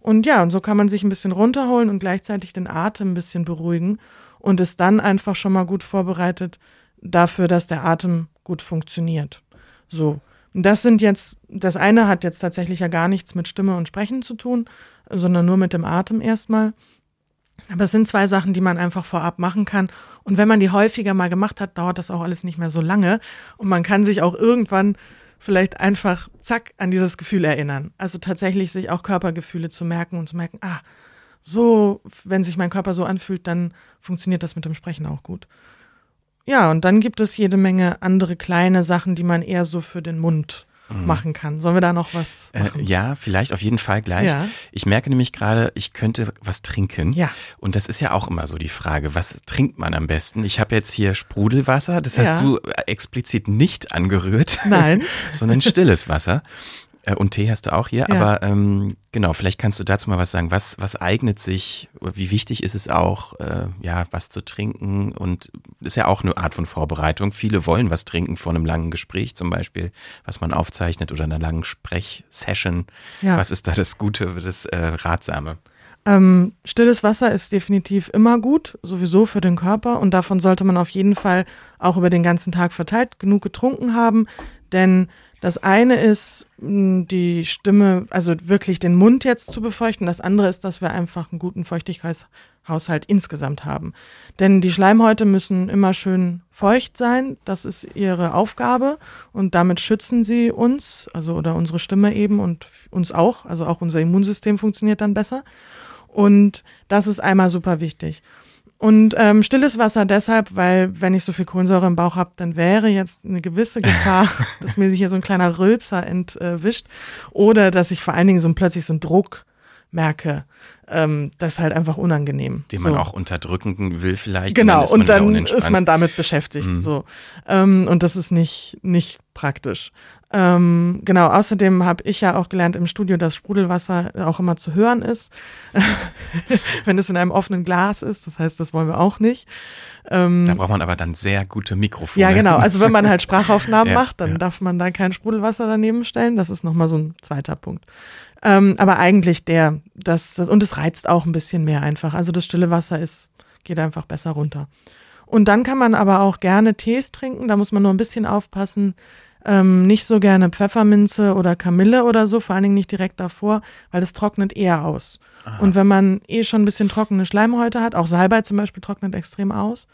Und ja, und so kann man sich ein bisschen runterholen und gleichzeitig den Atem ein bisschen beruhigen und ist dann einfach schon mal gut vorbereitet dafür, dass der Atem gut funktioniert. So. Und das sind jetzt, das eine hat jetzt tatsächlich ja gar nichts mit Stimme und Sprechen zu tun, sondern nur mit dem Atem erstmal. Aber es sind zwei Sachen, die man einfach vorab machen kann. Und wenn man die häufiger mal gemacht hat, dauert das auch alles nicht mehr so lange. Und man kann sich auch irgendwann vielleicht einfach zack an dieses Gefühl erinnern. Also tatsächlich sich auch Körpergefühle zu merken und zu merken, ah, so, wenn sich mein Körper so anfühlt, dann funktioniert das mit dem Sprechen auch gut. Ja, und dann gibt es jede Menge andere kleine Sachen, die man eher so für den Mund mhm. machen kann. Sollen wir da noch was äh, ja, vielleicht auf jeden Fall gleich. Ja. Ich merke nämlich gerade, ich könnte was trinken. Ja. Und das ist ja auch immer so die Frage, was trinkt man am besten? Ich habe jetzt hier Sprudelwasser, das hast ja. du explizit nicht angerührt. Nein. sondern stilles Wasser. Äh, und Tee hast du auch hier, ja. aber ähm, genau, vielleicht kannst du dazu mal was sagen. Was, was eignet sich, wie wichtig ist es auch, äh, ja, was zu trinken? Und ist ja auch eine Art von Vorbereitung. Viele wollen was trinken vor einem langen Gespräch zum Beispiel, was man aufzeichnet oder einer langen Sprechsession. Ja. Was ist da das Gute, das äh, Ratsame? Ähm, stilles Wasser ist definitiv immer gut, sowieso für den Körper und davon sollte man auf jeden Fall auch über den ganzen Tag verteilt genug getrunken haben, denn das eine ist, die Stimme, also wirklich den Mund jetzt zu befeuchten. Das andere ist, dass wir einfach einen guten Feuchtigkeitshaushalt insgesamt haben. Denn die Schleimhäute müssen immer schön feucht sein. Das ist ihre Aufgabe. Und damit schützen sie uns, also oder unsere Stimme eben und uns auch. Also auch unser Immunsystem funktioniert dann besser. Und das ist einmal super wichtig. Und ähm, stilles Wasser deshalb, weil wenn ich so viel Kohlensäure im Bauch habe, dann wäre jetzt eine gewisse Gefahr, dass mir sich hier so ein kleiner Rülpser entwischt oder dass ich vor allen Dingen so plötzlich so einen Druck merke. Ähm, das ist halt einfach unangenehm. Den so. man auch unterdrücken will vielleicht. Genau, und dann, und dann ist man damit beschäftigt. Mhm. So. Ähm, und das ist nicht, nicht praktisch. Ähm, genau, außerdem habe ich ja auch gelernt im Studio, dass Sprudelwasser auch immer zu hören ist, wenn es in einem offenen Glas ist. Das heißt, das wollen wir auch nicht. Ähm, da braucht man aber dann sehr gute Mikrofone. Ja, genau. Also wenn man halt Sprachaufnahmen ja, macht, dann ja. darf man da kein Sprudelwasser daneben stellen. Das ist nochmal so ein zweiter Punkt. Ähm, aber eigentlich der, das, das, und es reizt auch ein bisschen mehr einfach. Also das stille Wasser ist, geht einfach besser runter. Und dann kann man aber auch gerne Tees trinken. Da muss man nur ein bisschen aufpassen, ähm, nicht so gerne Pfefferminze oder Kamille oder so, vor allen Dingen nicht direkt davor, weil das trocknet eher aus. Aha. Und wenn man eh schon ein bisschen trockene Schleimhäute hat, auch Salbei zum Beispiel trocknet extrem aus,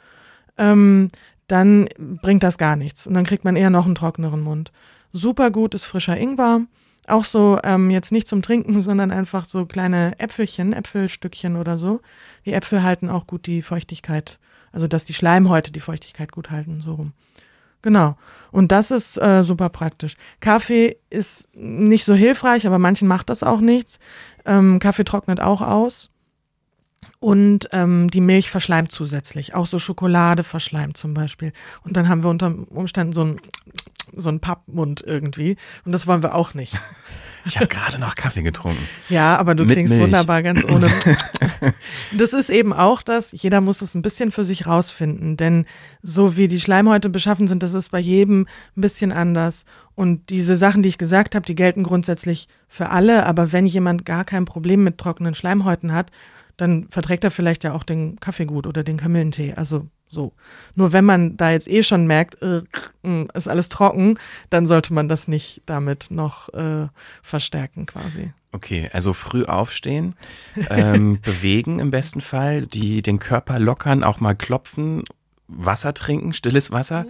ähm, dann bringt das gar nichts. Und dann kriegt man eher noch einen trockneren Mund. Super gut ist frischer Ingwer. Auch so ähm, jetzt nicht zum Trinken, sondern einfach so kleine Äpfelchen, Äpfelstückchen oder so. Die Äpfel halten auch gut die Feuchtigkeit, also dass die Schleimhäute die Feuchtigkeit gut halten, so rum. Genau. Und das ist äh, super praktisch. Kaffee ist nicht so hilfreich, aber manchen macht das auch nichts. Ähm, Kaffee trocknet auch aus. Und ähm, die Milch verschleimt zusätzlich. Auch so Schokolade verschleimt zum Beispiel. Und dann haben wir unter Umständen so ein so ein Pappmund irgendwie. Und das wollen wir auch nicht. Ich habe gerade noch Kaffee getrunken. Ja, aber du Mit klingst Milch. wunderbar ganz ohne. das ist eben auch das, jeder muss es ein bisschen für sich rausfinden, denn so wie die Schleimhäute beschaffen sind, das ist bei jedem ein bisschen anders. Und diese Sachen, die ich gesagt habe, die gelten grundsätzlich für alle, aber wenn jemand gar kein Problem mit trockenen Schleimhäuten hat, dann verträgt er vielleicht ja auch den Kaffee gut oder den Kamillentee. Also so. Nur wenn man da jetzt eh schon merkt, äh, ist alles trocken, dann sollte man das nicht damit noch äh, verstärken quasi. Okay, also früh aufstehen, ähm, bewegen im besten Fall, die den Körper lockern, auch mal klopfen, Wasser trinken, stilles Wasser.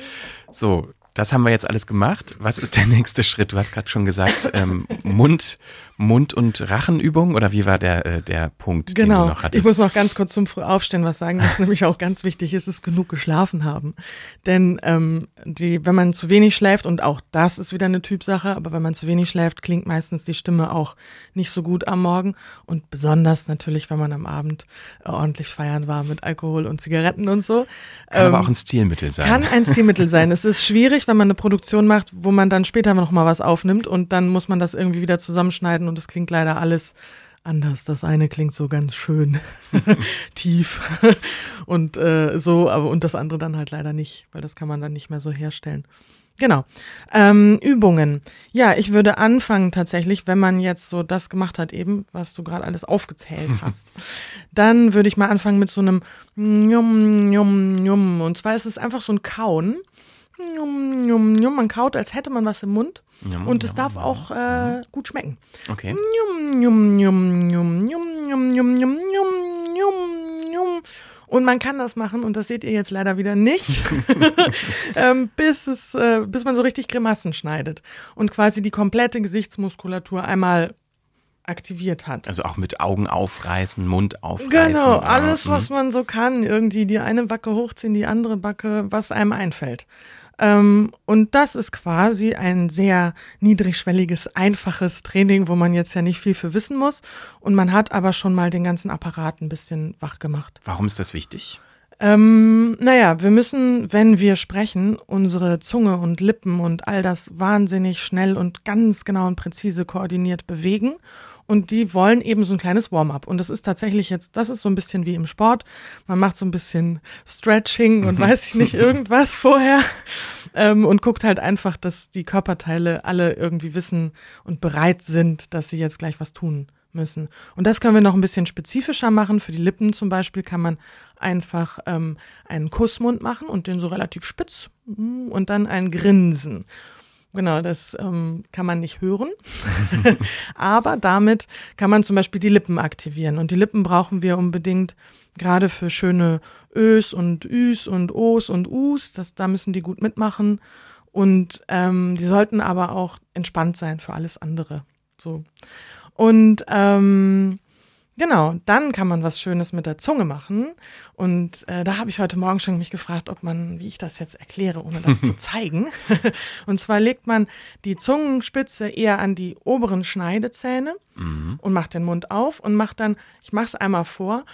So, das haben wir jetzt alles gemacht. Was ist der nächste Schritt? Du hast gerade schon gesagt, ähm, Mund, Mund- und Rachenübung oder wie war der, äh, der Punkt, genau. den du noch hattest? Ich muss noch ganz kurz zum Frühaufstehen was sagen, was nämlich auch ganz wichtig ist, ist genug geschlafen haben. Denn ähm, die, wenn man zu wenig schläft, und auch das ist wieder eine Typsache, aber wenn man zu wenig schläft, klingt meistens die Stimme auch nicht so gut am Morgen. Und besonders natürlich, wenn man am Abend äh, ordentlich feiern war mit Alkohol und Zigaretten und so. Kann ähm, aber auch ein Stilmittel sein. Kann ein Stilmittel sein. Es ist schwierig, wenn man eine Produktion macht, wo man dann später noch mal was aufnimmt und dann muss man das irgendwie wieder zusammenschneiden und es klingt leider alles anders. Das eine klingt so ganz schön tief und äh, so, aber und das andere dann halt leider nicht, weil das kann man dann nicht mehr so herstellen. Genau. Ähm, Übungen. Ja, ich würde anfangen tatsächlich, wenn man jetzt so das gemacht hat eben, was du gerade alles aufgezählt hast. dann würde ich mal anfangen mit so einem Njum, Njum, Njum. Und zwar ist es einfach so ein Kauen. Man kaut, als hätte man was im Mund. Jum, und es darf auch äh, mhm. gut schmecken. Okay. Und man kann das machen, und das seht ihr jetzt leider wieder nicht, ähm, bis, es, äh, bis man so richtig Grimassen schneidet und quasi die komplette Gesichtsmuskulatur einmal aktiviert hat. Also auch mit Augen aufreißen, Mund aufreißen. Genau, alles, mhm. was man so kann. Irgendwie die eine Backe hochziehen, die andere Backe, was einem einfällt. Ähm, und das ist quasi ein sehr niedrigschwelliges, einfaches Training, wo man jetzt ja nicht viel für wissen muss. Und man hat aber schon mal den ganzen Apparat ein bisschen wach gemacht. Warum ist das wichtig? Ähm, naja, wir müssen, wenn wir sprechen, unsere Zunge und Lippen und all das wahnsinnig schnell und ganz genau und präzise koordiniert bewegen. Und die wollen eben so ein kleines Warm-up. Und das ist tatsächlich jetzt, das ist so ein bisschen wie im Sport. Man macht so ein bisschen Stretching und weiß ich nicht, irgendwas vorher. Ähm, und guckt halt einfach, dass die Körperteile alle irgendwie wissen und bereit sind, dass sie jetzt gleich was tun müssen. Und das können wir noch ein bisschen spezifischer machen. Für die Lippen zum Beispiel kann man einfach ähm, einen Kussmund machen und den so relativ spitz mm, und dann ein Grinsen. Genau, das ähm, kann man nicht hören. Aber damit kann man zum Beispiel die Lippen aktivieren. Und die Lippen brauchen wir unbedingt gerade für schöne Ös und Üs und Os und Us. Das, da müssen die gut mitmachen. Und ähm, die sollten aber auch entspannt sein für alles andere. So. Und ähm, genau, dann kann man was Schönes mit der Zunge machen. Und äh, da habe ich heute Morgen schon mich gefragt, ob man, wie ich das jetzt erkläre, ohne das zu zeigen. und zwar legt man die Zungenspitze eher an die oberen Schneidezähne und macht den Mund auf und macht dann, ich mache es einmal vor.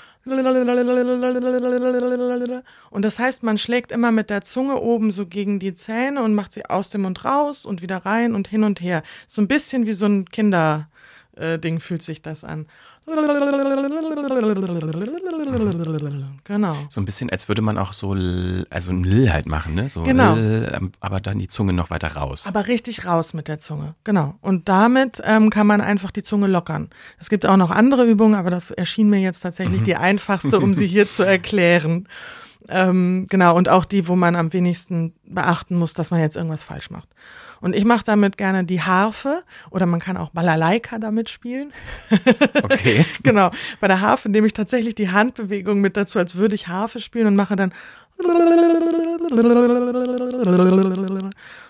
Und das heißt, man schlägt immer mit der Zunge oben so gegen die Zähne und macht sie aus dem Mund raus und wieder rein und hin und her. So ein bisschen wie so ein Kinder. Äh, Ding fühlt sich das an. Genau. So ein bisschen, als würde man auch so, also ein L halt machen, ne? So Genau. L, ähm, aber dann die Zunge noch weiter raus. Aber richtig raus mit der Zunge. Genau. Und damit ähm, kann man einfach die Zunge lockern. Es gibt auch noch andere Übungen, aber das erschien mir jetzt tatsächlich die einfachste, um sie hier zu erklären. Ähm, genau, und auch die, wo man am wenigsten beachten muss, dass man jetzt irgendwas falsch macht. Und ich mache damit gerne die Harfe oder man kann auch Balalaika damit spielen. Okay. genau. Bei der Harfe nehme ich tatsächlich die Handbewegung mit dazu, als würde ich Harfe spielen und mache dann.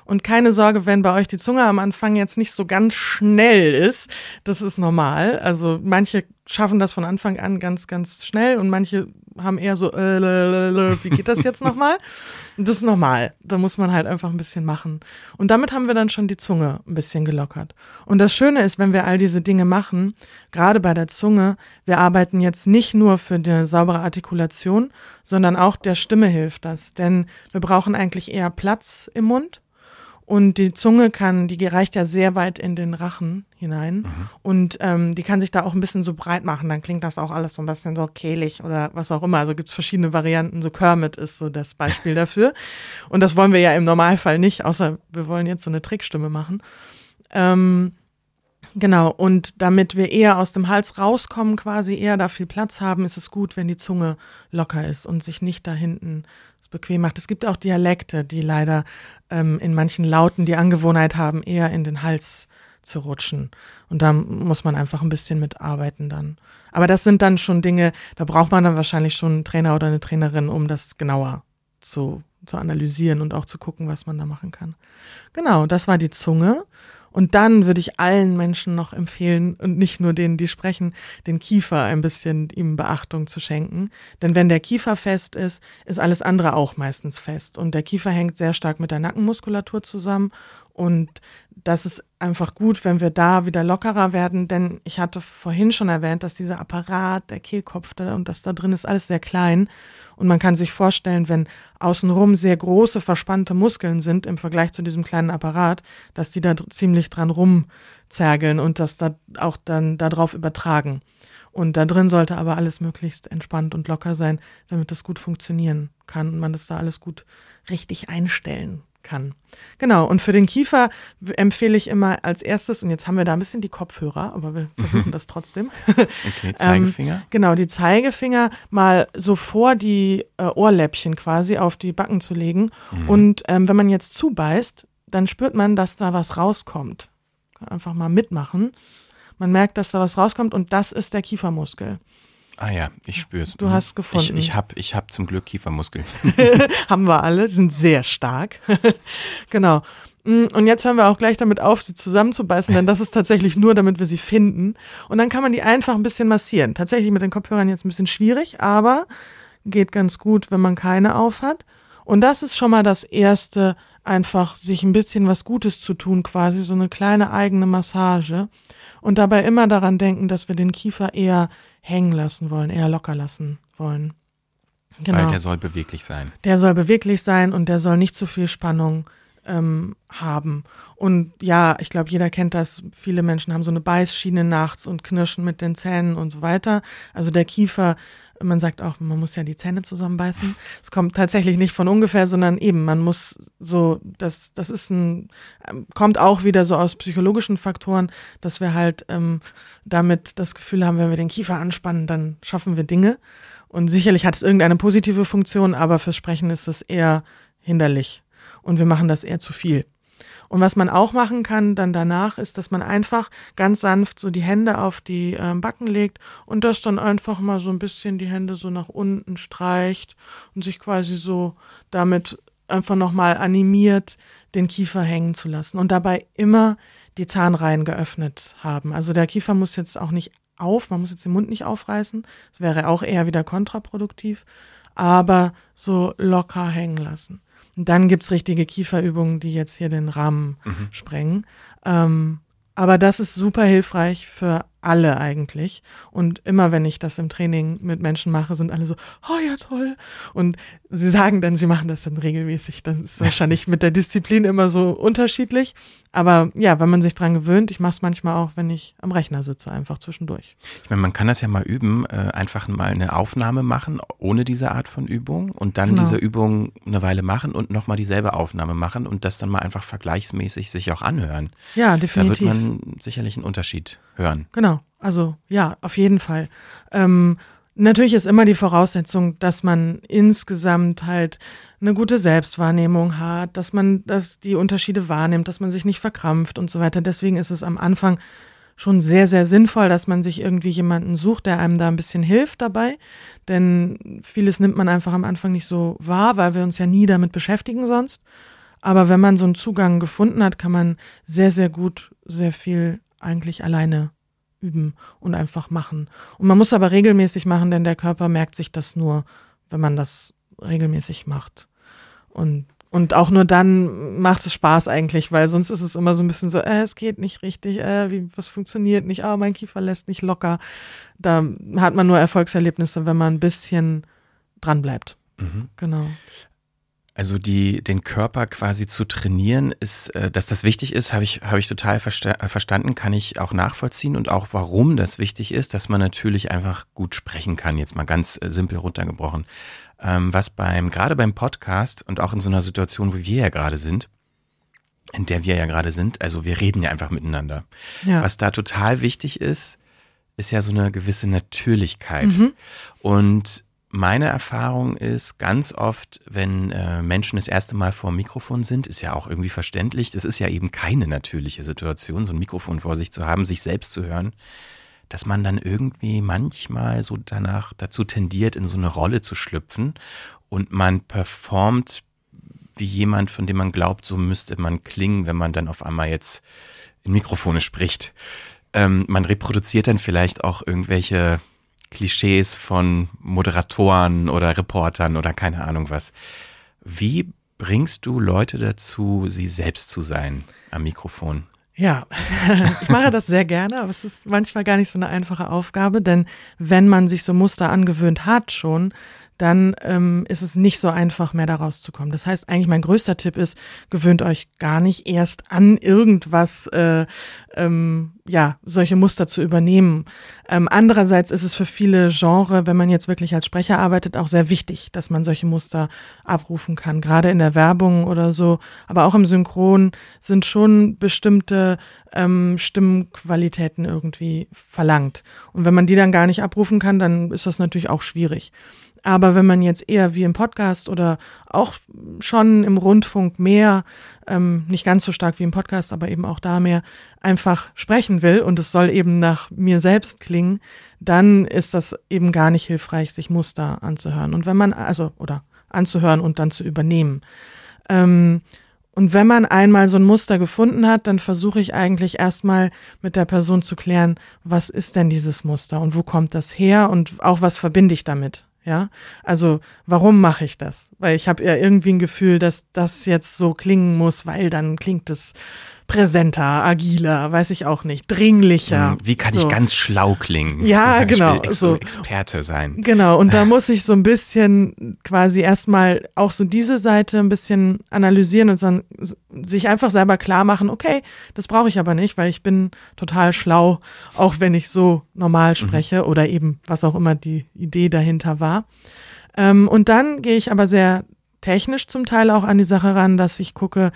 Und keine Sorge, wenn bei euch die Zunge am Anfang jetzt nicht so ganz schnell ist. Das ist normal. Also manche schaffen das von Anfang an ganz, ganz schnell und manche haben eher so, äh, wie geht das jetzt nochmal? Das ist normal. Da muss man halt einfach ein bisschen machen. Und damit haben wir dann schon die Zunge ein bisschen gelockert. Und das Schöne ist, wenn wir all diese Dinge machen, gerade bei der Zunge, wir arbeiten jetzt nicht nur für eine saubere Artikulation, sondern auch der Stimme hilft das. Denn wir brauchen eigentlich eher Platz im Mund. Und die Zunge kann, die reicht ja sehr weit in den Rachen hinein. Und ähm, die kann sich da auch ein bisschen so breit machen. Dann klingt das auch alles so ein bisschen so kehlig oder was auch immer. Also gibt's verschiedene Varianten. So Kermit ist so das Beispiel dafür. Und das wollen wir ja im Normalfall nicht, außer wir wollen jetzt so eine Trickstimme machen. Ähm, Genau, und damit wir eher aus dem Hals rauskommen, quasi eher da viel Platz haben, ist es gut, wenn die Zunge locker ist und sich nicht da hinten bequem macht. Es gibt auch Dialekte, die leider ähm, in manchen Lauten die Angewohnheit haben, eher in den Hals zu rutschen. Und da muss man einfach ein bisschen mitarbeiten dann. Aber das sind dann schon Dinge, da braucht man dann wahrscheinlich schon einen Trainer oder eine Trainerin, um das genauer zu, zu analysieren und auch zu gucken, was man da machen kann. Genau, das war die Zunge. Und dann würde ich allen Menschen noch empfehlen, und nicht nur denen, die sprechen, den Kiefer ein bisschen ihm Beachtung zu schenken. Denn wenn der Kiefer fest ist, ist alles andere auch meistens fest. Und der Kiefer hängt sehr stark mit der Nackenmuskulatur zusammen. Und das ist einfach gut, wenn wir da wieder lockerer werden, denn ich hatte vorhin schon erwähnt, dass dieser Apparat, der Kehlkopf da und das da drin ist alles sehr klein. Und man kann sich vorstellen, wenn außenrum sehr große, verspannte Muskeln sind im Vergleich zu diesem kleinen Apparat, dass die da ziemlich dran rumzergeln und das da auch dann darauf übertragen. Und da drin sollte aber alles möglichst entspannt und locker sein, damit das gut funktionieren kann und man das da alles gut richtig einstellen kann. Genau, und für den Kiefer empfehle ich immer als erstes, und jetzt haben wir da ein bisschen die Kopfhörer, aber wir versuchen das trotzdem. Okay, Zeigefinger. ähm, genau, die Zeigefinger mal so vor die äh, Ohrläppchen quasi auf die Backen zu legen. Mhm. Und ähm, wenn man jetzt zubeißt, dann spürt man, dass da was rauskommt. Einfach mal mitmachen. Man merkt, dass da was rauskommt und das ist der Kiefermuskel. Ah ja, ich spüre es. Du hast gefunden. Ich, ich habe ich hab zum Glück Kiefermuskeln. Haben wir alle, sind sehr stark. genau. Mm, und jetzt hören wir auch gleich damit auf, sie zusammenzubeißen, denn das ist tatsächlich nur, damit wir sie finden. Und dann kann man die einfach ein bisschen massieren. Tatsächlich mit den Kopfhörern jetzt ein bisschen schwierig, aber geht ganz gut, wenn man keine auf hat. Und das ist schon mal das erste, einfach sich ein bisschen was Gutes zu tun, quasi so eine kleine eigene Massage. Und dabei immer daran denken, dass wir den Kiefer eher hängen lassen wollen, eher locker lassen wollen. Genau. Weil der soll beweglich sein. Der soll beweglich sein und der soll nicht zu viel Spannung ähm, haben. Und ja, ich glaube, jeder kennt das. Viele Menschen haben so eine Beißschiene nachts und knirschen mit den Zähnen und so weiter. Also der Kiefer man sagt auch, man muss ja die Zähne zusammenbeißen. Es kommt tatsächlich nicht von ungefähr, sondern eben, man muss so, das, das ist ein, ähm, kommt auch wieder so aus psychologischen Faktoren, dass wir halt ähm, damit das Gefühl haben, wenn wir den Kiefer anspannen, dann schaffen wir Dinge. Und sicherlich hat es irgendeine positive Funktion, aber fürs Sprechen ist es eher hinderlich. Und wir machen das eher zu viel. Und was man auch machen kann dann danach, ist, dass man einfach ganz sanft so die Hände auf die äh, Backen legt und das dann einfach mal so ein bisschen die Hände so nach unten streicht und sich quasi so damit einfach nochmal animiert, den Kiefer hängen zu lassen und dabei immer die Zahnreihen geöffnet haben. Also der Kiefer muss jetzt auch nicht auf, man muss jetzt den Mund nicht aufreißen, das wäre auch eher wieder kontraproduktiv, aber so locker hängen lassen. Und dann gibt's richtige Kieferübungen, die jetzt hier den Rahmen mhm. sprengen. Ähm, aber das ist super hilfreich für alle eigentlich. Und immer wenn ich das im Training mit Menschen mache, sind alle so, oh ja, toll. Und sie sagen dann, sie machen das dann regelmäßig. Das ist wahrscheinlich mit der Disziplin immer so unterschiedlich. Aber ja, wenn man sich dran gewöhnt, ich mache es manchmal auch, wenn ich am Rechner sitze, einfach zwischendurch. Ich meine, man kann das ja mal üben, äh, einfach mal eine Aufnahme machen, ohne diese Art von Übung und dann genau. diese Übung eine Weile machen und nochmal dieselbe Aufnahme machen und das dann mal einfach vergleichsmäßig sich auch anhören. Ja, definitiv. Da wird man sicherlich einen Unterschied hören. Genau. Also ja, auf jeden Fall. Ähm, natürlich ist immer die Voraussetzung, dass man insgesamt halt eine gute Selbstwahrnehmung hat, dass man dass die Unterschiede wahrnimmt, dass man sich nicht verkrampft und so weiter. Deswegen ist es am Anfang schon sehr, sehr sinnvoll, dass man sich irgendwie jemanden sucht, der einem da ein bisschen hilft dabei. Denn vieles nimmt man einfach am Anfang nicht so wahr, weil wir uns ja nie damit beschäftigen sonst. Aber wenn man so einen Zugang gefunden hat, kann man sehr, sehr gut, sehr viel eigentlich alleine üben und einfach machen. Und man muss aber regelmäßig machen, denn der Körper merkt sich das nur, wenn man das regelmäßig macht. Und, und auch nur dann macht es Spaß eigentlich, weil sonst ist es immer so ein bisschen so, äh, es geht nicht richtig, äh, wie, was funktioniert nicht, ah, oh, mein Kiefer lässt nicht locker. Da hat man nur Erfolgserlebnisse, wenn man ein bisschen dran bleibt. Mhm. Genau. Also die, den Körper quasi zu trainieren, ist, äh, dass das wichtig ist, habe ich, habe ich total versta äh, verstanden, kann ich auch nachvollziehen und auch warum das wichtig ist, dass man natürlich einfach gut sprechen kann, jetzt mal ganz äh, simpel runtergebrochen. Ähm, was beim, gerade beim Podcast und auch in so einer Situation, wo wir ja gerade sind, in der wir ja gerade sind, also wir reden ja einfach miteinander. Ja. Was da total wichtig ist, ist ja so eine gewisse Natürlichkeit. Mhm. Und meine Erfahrung ist ganz oft, wenn äh, Menschen das erste Mal vor dem Mikrofon sind, ist ja auch irgendwie verständlich. Das ist ja eben keine natürliche Situation, so ein Mikrofon vor sich zu haben, sich selbst zu hören, dass man dann irgendwie manchmal so danach dazu tendiert, in so eine Rolle zu schlüpfen und man performt wie jemand, von dem man glaubt, so müsste man klingen, wenn man dann auf einmal jetzt in Mikrofone spricht. Ähm, man reproduziert dann vielleicht auch irgendwelche Klischees von Moderatoren oder Reportern oder keine Ahnung was. Wie bringst du Leute dazu, sie selbst zu sein am Mikrofon? Ja, ich mache das sehr gerne, aber es ist manchmal gar nicht so eine einfache Aufgabe, denn wenn man sich so Muster angewöhnt hat schon, dann ähm, ist es nicht so einfach mehr da rauszukommen. Das heißt, eigentlich mein größter Tipp ist, gewöhnt euch gar nicht erst an, irgendwas, äh, ähm, ja, solche Muster zu übernehmen. Ähm, andererseits ist es für viele Genre, wenn man jetzt wirklich als Sprecher arbeitet, auch sehr wichtig, dass man solche Muster abrufen kann. Gerade in der Werbung oder so, aber auch im Synchron sind schon bestimmte ähm, Stimmqualitäten irgendwie verlangt. Und wenn man die dann gar nicht abrufen kann, dann ist das natürlich auch schwierig. Aber wenn man jetzt eher wie im Podcast oder auch schon im Rundfunk mehr, ähm, nicht ganz so stark wie im Podcast, aber eben auch da mehr, einfach sprechen will und es soll eben nach mir selbst klingen, dann ist das eben gar nicht hilfreich, sich Muster anzuhören. Und wenn man, also, oder anzuhören und dann zu übernehmen. Ähm, und wenn man einmal so ein Muster gefunden hat, dann versuche ich eigentlich erstmal mit der Person zu klären, was ist denn dieses Muster und wo kommt das her und auch was verbinde ich damit. Ja, also warum mache ich das? Weil ich habe ja irgendwie ein Gefühl, dass das jetzt so klingen muss, weil dann klingt es präsenter, agiler, weiß ich auch nicht, dringlicher. Hm, wie kann so. ich ganz schlau klingen? Ja, genau. Ex so Experte sein. Genau. Und da muss ich so ein bisschen quasi erstmal auch so diese Seite ein bisschen analysieren und dann sich einfach selber klar machen, okay, das brauche ich aber nicht, weil ich bin total schlau, auch wenn ich so normal mhm. spreche mhm. oder eben was auch immer die Idee dahinter war. Ähm, und dann gehe ich aber sehr technisch zum Teil auch an die Sache ran, dass ich gucke,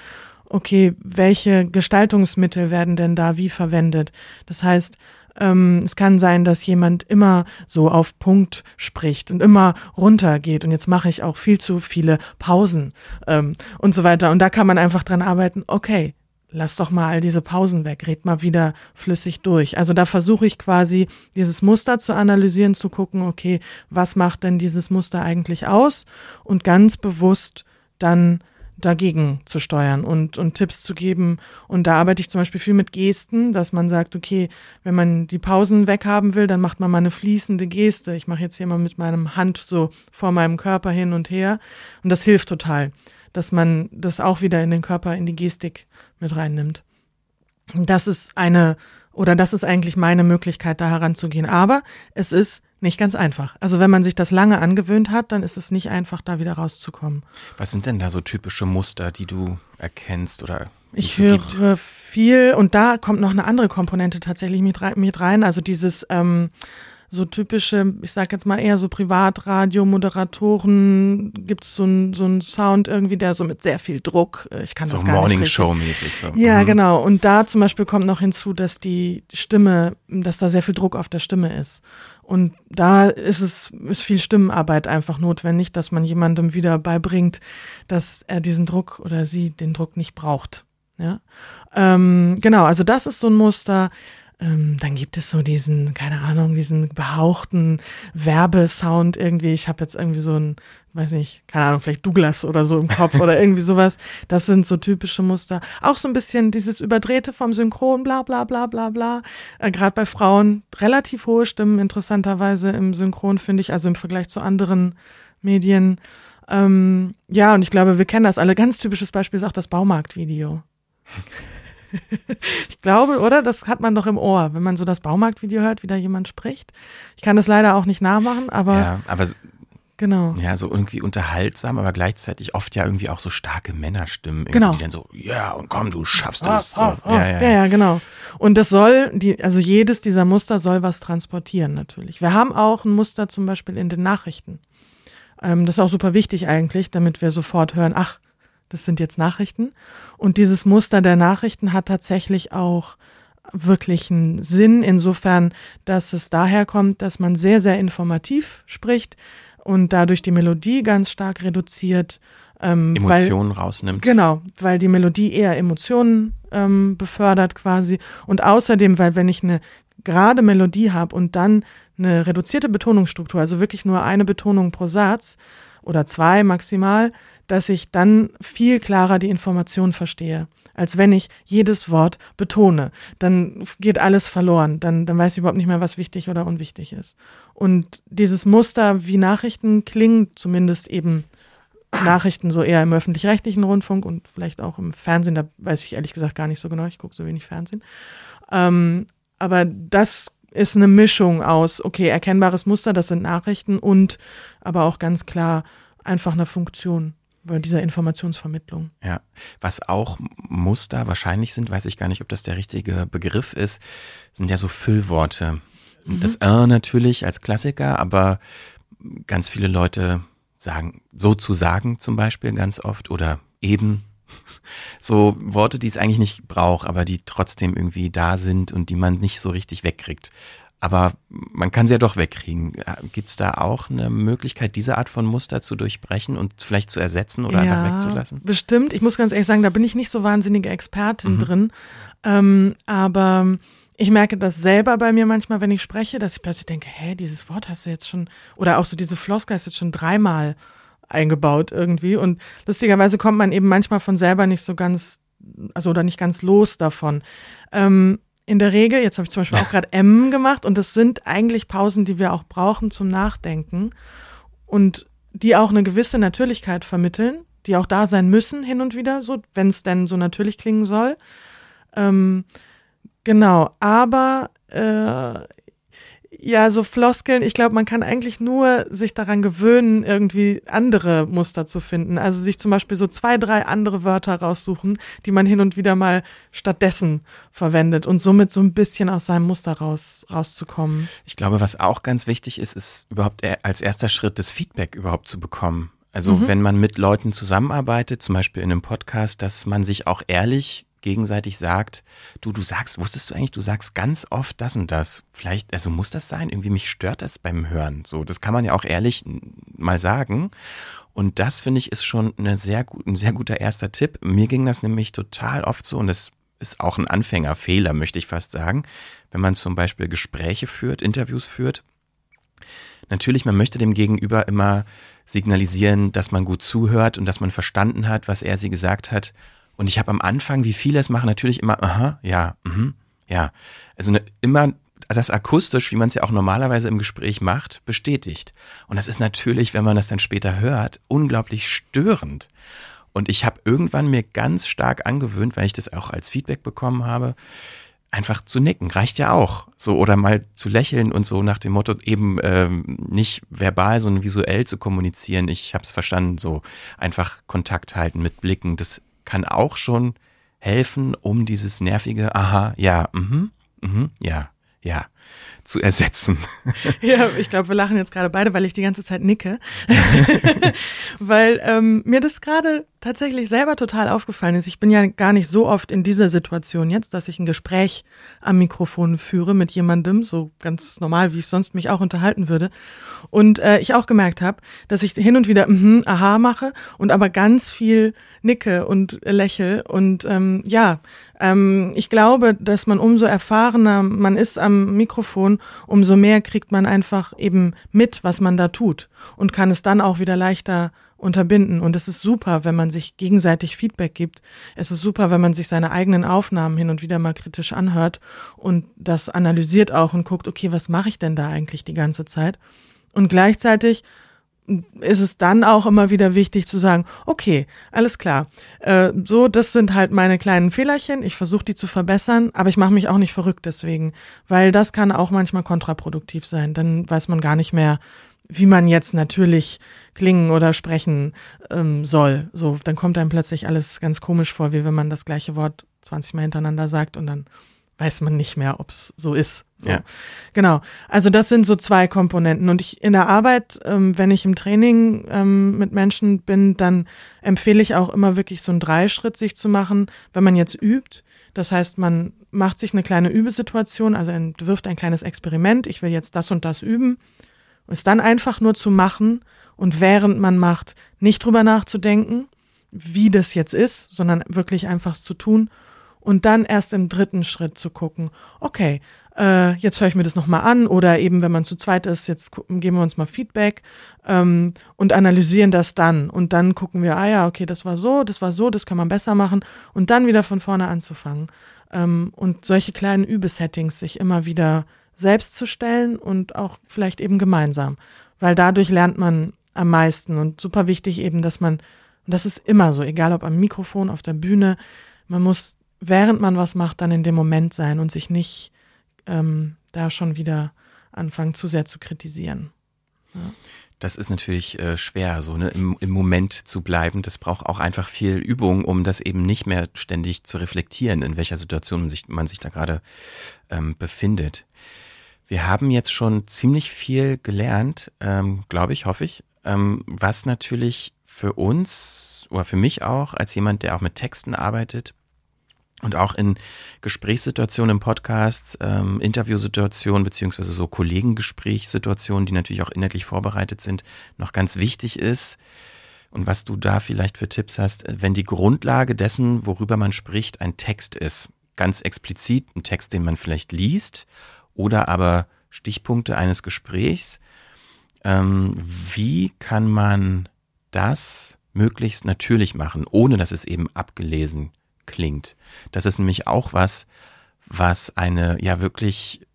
okay, welche Gestaltungsmittel werden denn da wie verwendet? Das heißt, ähm, es kann sein, dass jemand immer so auf Punkt spricht und immer runtergeht. Und jetzt mache ich auch viel zu viele Pausen ähm, und so weiter. Und da kann man einfach dran arbeiten, okay, lass doch mal all diese Pausen weg, red mal wieder flüssig durch. Also da versuche ich quasi dieses Muster zu analysieren, zu gucken, okay, was macht denn dieses Muster eigentlich aus? Und ganz bewusst dann dagegen zu steuern und, und Tipps zu geben. Und da arbeite ich zum Beispiel viel mit Gesten, dass man sagt, okay, wenn man die Pausen weghaben will, dann macht man mal eine fließende Geste. Ich mache jetzt hier mal mit meinem Hand so vor meinem Körper hin und her. Und das hilft total, dass man das auch wieder in den Körper, in die Gestik mit reinnimmt. Das ist eine, oder das ist eigentlich meine Möglichkeit, da heranzugehen. Aber es ist nicht ganz einfach. Also wenn man sich das lange angewöhnt hat, dann ist es nicht einfach, da wieder rauszukommen. Was sind denn da so typische Muster, die du erkennst oder ich so höre viel und da kommt noch eine andere Komponente tatsächlich mit rein. Also dieses ähm, so typische, ich sag jetzt mal eher so Privatradio-Moderatoren, gibt es so einen so ein Sound irgendwie, der so mit sehr viel Druck, äh, ich kann so das gar Morning nicht Show mäßig so. Ja, mhm. genau. Und da zum Beispiel kommt noch hinzu, dass die Stimme, dass da sehr viel Druck auf der Stimme ist. Und da ist es, ist viel Stimmenarbeit einfach notwendig, dass man jemandem wieder beibringt, dass er diesen Druck oder sie den Druck nicht braucht. Ja, ähm, genau. Also das ist so ein Muster. Ähm, dann gibt es so diesen, keine Ahnung, diesen behauchten Werbesound irgendwie. Ich habe jetzt irgendwie so ein, weiß nicht, keine Ahnung, vielleicht Douglas oder so im Kopf oder irgendwie sowas. Das sind so typische Muster. Auch so ein bisschen dieses Überdrehte vom Synchron, bla bla bla bla bla. Äh, Gerade bei Frauen relativ hohe Stimmen, interessanterweise im Synchron, finde ich, also im Vergleich zu anderen Medien. Ähm, ja, und ich glaube, wir kennen das alle. Ganz typisches Beispiel ist auch das Baumarktvideo. ich glaube, oder? Das hat man doch im Ohr, wenn man so das Baumarktvideo hört, wie da jemand spricht. Ich kann das leider auch nicht nachmachen, aber. Ja, aber Genau. Ja, so irgendwie unterhaltsam, aber gleichzeitig oft ja irgendwie auch so starke Männerstimmen, genau. die dann so, ja, und komm, du schaffst ah, es. Ah, ah, ja, ja, ja, ja, genau. Und das soll, die, also jedes dieser Muster soll was transportieren, natürlich. Wir haben auch ein Muster zum Beispiel in den Nachrichten. Ähm, das ist auch super wichtig eigentlich, damit wir sofort hören, ach, das sind jetzt Nachrichten. Und dieses Muster der Nachrichten hat tatsächlich auch wirklich einen Sinn, insofern, dass es daher kommt, dass man sehr, sehr informativ spricht und dadurch die Melodie ganz stark reduziert. Ähm, Emotionen weil, rausnimmt. Genau, weil die Melodie eher Emotionen ähm, befördert quasi. Und außerdem, weil wenn ich eine gerade Melodie habe und dann eine reduzierte Betonungsstruktur, also wirklich nur eine Betonung pro Satz oder zwei maximal, dass ich dann viel klarer die Information verstehe, als wenn ich jedes Wort betone. Dann geht alles verloren. Dann, dann weiß ich überhaupt nicht mehr, was wichtig oder unwichtig ist. Und dieses Muster, wie Nachrichten klingen, zumindest eben Nachrichten so eher im öffentlich-rechtlichen Rundfunk und vielleicht auch im Fernsehen, da weiß ich ehrlich gesagt gar nicht so genau, ich gucke so wenig Fernsehen. Ähm, aber das ist eine Mischung aus, okay, erkennbares Muster, das sind Nachrichten und aber auch ganz klar einfach eine Funktion bei dieser Informationsvermittlung. Ja, was auch Muster wahrscheinlich sind, weiß ich gar nicht, ob das der richtige Begriff ist, sind ja so Füllworte. Mhm. Das äh natürlich als Klassiker, aber ganz viele Leute sagen, so zu sagen zum Beispiel ganz oft oder eben so Worte, die es eigentlich nicht braucht, aber die trotzdem irgendwie da sind und die man nicht so richtig wegkriegt. Aber man kann sie ja doch wegkriegen. Gibt es da auch eine Möglichkeit, diese Art von Muster zu durchbrechen und vielleicht zu ersetzen oder ja, einfach wegzulassen? Bestimmt. Ich muss ganz ehrlich sagen, da bin ich nicht so wahnsinnige Expertin mhm. drin. Ähm, aber ich merke das selber bei mir manchmal, wenn ich spreche, dass ich plötzlich denke, hä, dieses Wort hast du jetzt schon, oder auch so diese Floskel hast du jetzt schon dreimal eingebaut irgendwie. Und lustigerweise kommt man eben manchmal von selber nicht so ganz, also oder nicht ganz los davon. Ähm, in der Regel, jetzt habe ich zum Beispiel auch gerade M gemacht und das sind eigentlich Pausen, die wir auch brauchen zum Nachdenken und die auch eine gewisse Natürlichkeit vermitteln, die auch da sein müssen hin und wieder, so wenn es denn so natürlich klingen soll. Ähm, genau, aber äh, ja, so Floskeln, ich glaube, man kann eigentlich nur sich daran gewöhnen, irgendwie andere Muster zu finden. Also sich zum Beispiel so zwei, drei andere Wörter raussuchen, die man hin und wieder mal stattdessen verwendet und somit so ein bisschen aus seinem Muster raus, rauszukommen. Ich glaube, was auch ganz wichtig ist, ist überhaupt als erster Schritt das Feedback überhaupt zu bekommen. Also mhm. wenn man mit Leuten zusammenarbeitet, zum Beispiel in einem Podcast, dass man sich auch ehrlich gegenseitig sagt, du, du sagst, wusstest du eigentlich, du sagst ganz oft das und das. Vielleicht, also muss das sein? Irgendwie mich stört das beim Hören. So, das kann man ja auch ehrlich mal sagen. Und das finde ich ist schon eine sehr gut, ein sehr guter erster Tipp. Mir ging das nämlich total oft so und das ist auch ein Anfängerfehler, möchte ich fast sagen. Wenn man zum Beispiel Gespräche führt, Interviews führt. Natürlich, man möchte dem Gegenüber immer signalisieren, dass man gut zuhört und dass man verstanden hat, was er sie gesagt hat und ich habe am Anfang, wie viele es machen, natürlich immer, aha, ja, mhm, ja. Also ne, immer das akustisch, wie man es ja auch normalerweise im Gespräch macht, bestätigt. Und das ist natürlich, wenn man das dann später hört, unglaublich störend. Und ich habe irgendwann mir ganz stark angewöhnt, weil ich das auch als Feedback bekommen habe, einfach zu nicken. Reicht ja auch. So, oder mal zu lächeln und so nach dem Motto, eben ähm, nicht verbal, sondern visuell zu kommunizieren. Ich habe es verstanden, so einfach Kontakt halten mit Blicken. Das kann auch schon helfen, um dieses nervige Aha, ja, mhm, mhm, ja, ja, zu ersetzen. Ja, ich glaube, wir lachen jetzt gerade beide, weil ich die ganze Zeit nicke. weil ähm, mir das gerade tatsächlich selber total aufgefallen ist. Ich bin ja gar nicht so oft in dieser Situation jetzt, dass ich ein Gespräch am Mikrofon führe mit jemandem, so ganz normal, wie ich sonst mich auch unterhalten würde. Und äh, ich auch gemerkt habe, dass ich hin und wieder mhm, aha mache und aber ganz viel nicke und lächel. Und ähm, ja, ähm, ich glaube, dass man umso erfahrener man ist am Mikrofon, umso mehr kriegt man einfach eben mit, was man da tut und kann es dann auch wieder leichter unterbinden. Und es ist super, wenn man sich gegenseitig Feedback gibt. Es ist super, wenn man sich seine eigenen Aufnahmen hin und wieder mal kritisch anhört und das analysiert auch und guckt, okay, was mache ich denn da eigentlich die ganze Zeit? Und gleichzeitig ist es dann auch immer wieder wichtig zu sagen, okay, alles klar. Äh, so, das sind halt meine kleinen Fehlerchen. Ich versuche die zu verbessern, aber ich mache mich auch nicht verrückt deswegen, weil das kann auch manchmal kontraproduktiv sein. Dann weiß man gar nicht mehr, wie man jetzt natürlich klingen oder sprechen ähm, soll. So, dann kommt einem plötzlich alles ganz komisch vor, wie wenn man das gleiche Wort 20 Mal hintereinander sagt und dann weiß man nicht mehr, ob es so ist. So. Ja. Genau. Also das sind so zwei Komponenten. Und ich in der Arbeit, ähm, wenn ich im Training ähm, mit Menschen bin, dann empfehle ich auch immer wirklich so einen Dreischritt sich zu machen, wenn man jetzt übt. Das heißt, man macht sich eine kleine Übesituation, also wirft ein kleines Experiment. Ich will jetzt das und das üben. Und es dann einfach nur zu machen und während man macht, nicht drüber nachzudenken, wie das jetzt ist, sondern wirklich einfach zu tun und dann erst im dritten Schritt zu gucken, okay, äh, jetzt höre ich mir das nochmal an oder eben, wenn man zu zweit ist, jetzt geben wir uns mal Feedback ähm, und analysieren das dann. Und dann gucken wir, ah ja, okay, das war so, das war so, das kann man besser machen. Und dann wieder von vorne anzufangen. Ähm, und solche kleinen Übesettings sich immer wieder selbst zu stellen und auch vielleicht eben gemeinsam, weil dadurch lernt man am meisten. Und super wichtig eben, dass man, und das ist immer so, egal ob am Mikrofon, auf der Bühne, man muss während man was macht, dann in dem Moment sein und sich nicht ähm, da schon wieder anfangen, zu sehr zu kritisieren. Ja. Das ist natürlich äh, schwer, so ne, im, im Moment zu bleiben. Das braucht auch einfach viel Übung, um das eben nicht mehr ständig zu reflektieren, in welcher Situation man sich, man sich da gerade ähm, befindet. Wir haben jetzt schon ziemlich viel gelernt, ähm, glaube ich, hoffe ich, ähm, was natürlich für uns oder für mich auch als jemand, der auch mit Texten arbeitet, und auch in Gesprächssituationen im Podcast, ähm, Interviewsituationen beziehungsweise so Kollegengesprächssituationen, die natürlich auch inhaltlich vorbereitet sind, noch ganz wichtig ist. Und was du da vielleicht für Tipps hast, wenn die Grundlage dessen, worüber man spricht, ein Text ist, ganz explizit ein Text, den man vielleicht liest, oder aber Stichpunkte eines Gesprächs, ähm, wie kann man das möglichst natürlich machen, ohne dass es eben abgelesen klingt. Das ist nämlich auch was, was eine ja wirklich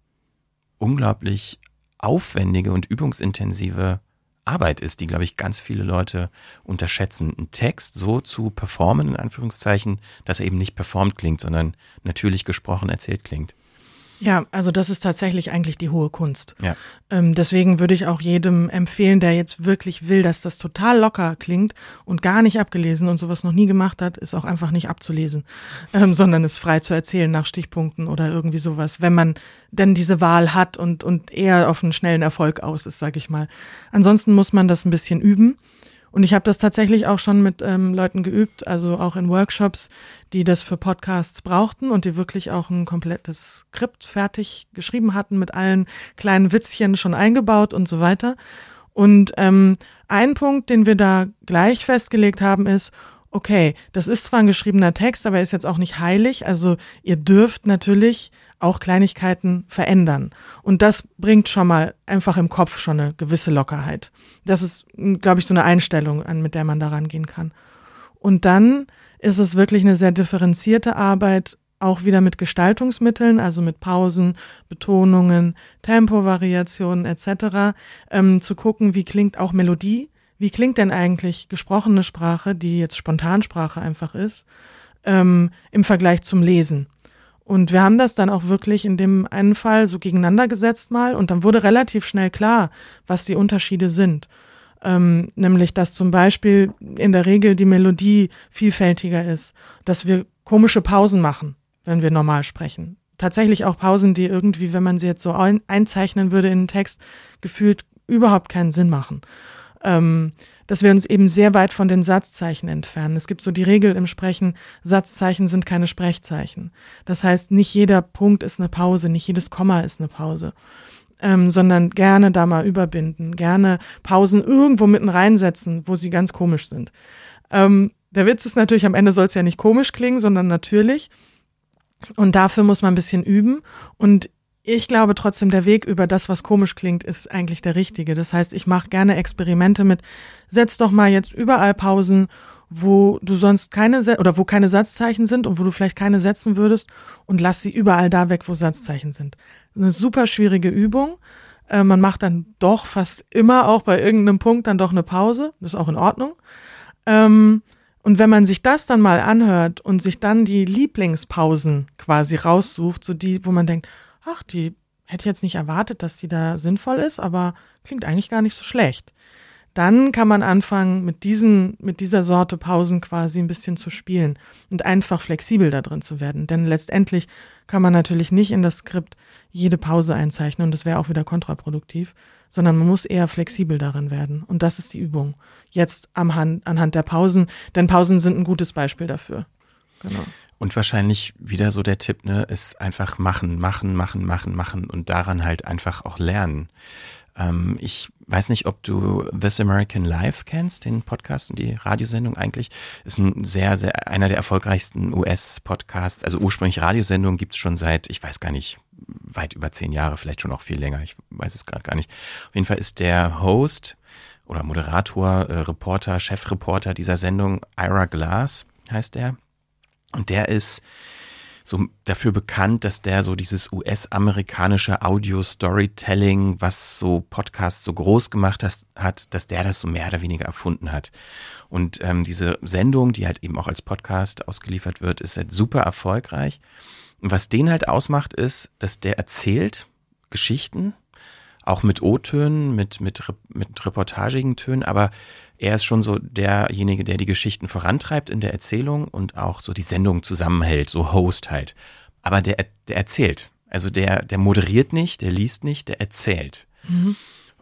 unglaublich aufwendige und übungsintensive Arbeit ist, die, glaube ich, ganz viele Leute unterschätzen. Einen Text so zu performen, in Anführungszeichen, dass er eben nicht performt klingt, sondern natürlich gesprochen erzählt klingt. Ja, also das ist tatsächlich eigentlich die hohe Kunst. Ja. Ähm, deswegen würde ich auch jedem empfehlen, der jetzt wirklich will, dass das total locker klingt und gar nicht abgelesen und sowas noch nie gemacht hat, ist auch einfach nicht abzulesen, ähm, sondern es frei zu erzählen nach Stichpunkten oder irgendwie sowas, wenn man denn diese Wahl hat und, und eher auf einen schnellen Erfolg aus ist, sag ich mal. Ansonsten muss man das ein bisschen üben. Und ich habe das tatsächlich auch schon mit ähm, Leuten geübt, also auch in Workshops, die das für Podcasts brauchten und die wirklich auch ein komplettes Skript fertig geschrieben hatten mit allen kleinen Witzchen schon eingebaut und so weiter. Und ähm, ein Punkt, den wir da gleich festgelegt haben, ist, okay, das ist zwar ein geschriebener Text, aber er ist jetzt auch nicht heilig. Also ihr dürft natürlich auch Kleinigkeiten verändern. Und das bringt schon mal einfach im Kopf schon eine gewisse Lockerheit. Das ist, glaube ich, so eine Einstellung, an, mit der man da rangehen kann. Und dann ist es wirklich eine sehr differenzierte Arbeit, auch wieder mit Gestaltungsmitteln, also mit Pausen, Betonungen, Tempovariationen etc., ähm, zu gucken, wie klingt auch Melodie, wie klingt denn eigentlich gesprochene Sprache, die jetzt Spontansprache einfach ist, ähm, im Vergleich zum Lesen. Und wir haben das dann auch wirklich in dem einen Fall so gegeneinander gesetzt mal und dann wurde relativ schnell klar, was die Unterschiede sind. Ähm, nämlich, dass zum Beispiel in der Regel die Melodie vielfältiger ist, dass wir komische Pausen machen, wenn wir normal sprechen. Tatsächlich auch Pausen, die irgendwie, wenn man sie jetzt so ein einzeichnen würde in den Text, gefühlt überhaupt keinen Sinn machen. Ähm, dass wir uns eben sehr weit von den Satzzeichen entfernen. Es gibt so die Regel im Sprechen, Satzzeichen sind keine Sprechzeichen. Das heißt, nicht jeder Punkt ist eine Pause, nicht jedes Komma ist eine Pause. Ähm, sondern gerne da mal überbinden, gerne Pausen irgendwo mitten reinsetzen, wo sie ganz komisch sind. Ähm, der Witz ist natürlich, am Ende soll es ja nicht komisch klingen, sondern natürlich. Und dafür muss man ein bisschen üben. Und ich glaube trotzdem, der Weg über das, was komisch klingt, ist eigentlich der richtige. Das heißt, ich mache gerne Experimente mit, setz doch mal jetzt überall Pausen, wo du sonst keine oder wo keine Satzzeichen sind und wo du vielleicht keine setzen würdest und lass sie überall da weg, wo Satzzeichen sind. Eine super schwierige Übung. Äh, man macht dann doch fast immer auch bei irgendeinem Punkt dann doch eine Pause. Das ist auch in Ordnung. Ähm, und wenn man sich das dann mal anhört und sich dann die Lieblingspausen quasi raussucht, so die, wo man denkt, ach, die hätte ich jetzt nicht erwartet, dass die da sinnvoll ist, aber klingt eigentlich gar nicht so schlecht. Dann kann man anfangen, mit diesen, mit dieser Sorte Pausen quasi ein bisschen zu spielen und einfach flexibel da drin zu werden. Denn letztendlich kann man natürlich nicht in das Skript jede Pause einzeichnen und das wäre auch wieder kontraproduktiv, sondern man muss eher flexibel darin werden. Und das ist die Übung. Jetzt am Hand, anhand der Pausen, denn Pausen sind ein gutes Beispiel dafür. Genau. Und wahrscheinlich wieder so der Tipp, ne, ist einfach machen, machen, machen, machen, machen und daran halt einfach auch lernen. Ähm, ich weiß nicht, ob du This American Life kennst, den Podcast und die Radiosendung eigentlich. Ist ein sehr, sehr, einer der erfolgreichsten US-Podcasts. Also ursprünglich Radiosendungen gibt's schon seit, ich weiß gar nicht, weit über zehn Jahre, vielleicht schon auch viel länger. Ich weiß es gerade gar nicht. Auf jeden Fall ist der Host oder Moderator, äh, Reporter, Chefreporter dieser Sendung, Ira Glass heißt er. Und der ist so dafür bekannt, dass der so dieses US-amerikanische Audio-Storytelling, was so Podcasts so groß gemacht hat, dass der das so mehr oder weniger erfunden hat. Und ähm, diese Sendung, die halt eben auch als Podcast ausgeliefert wird, ist halt super erfolgreich. Und was den halt ausmacht, ist, dass der erzählt Geschichten, auch mit O-Tönen, mit, mit, mit reportagigen Tönen, aber er ist schon so derjenige, der die Geschichten vorantreibt in der Erzählung und auch so die Sendung zusammenhält, so Host halt. Aber der, der erzählt. Also der, der moderiert nicht, der liest nicht, der erzählt. Mhm.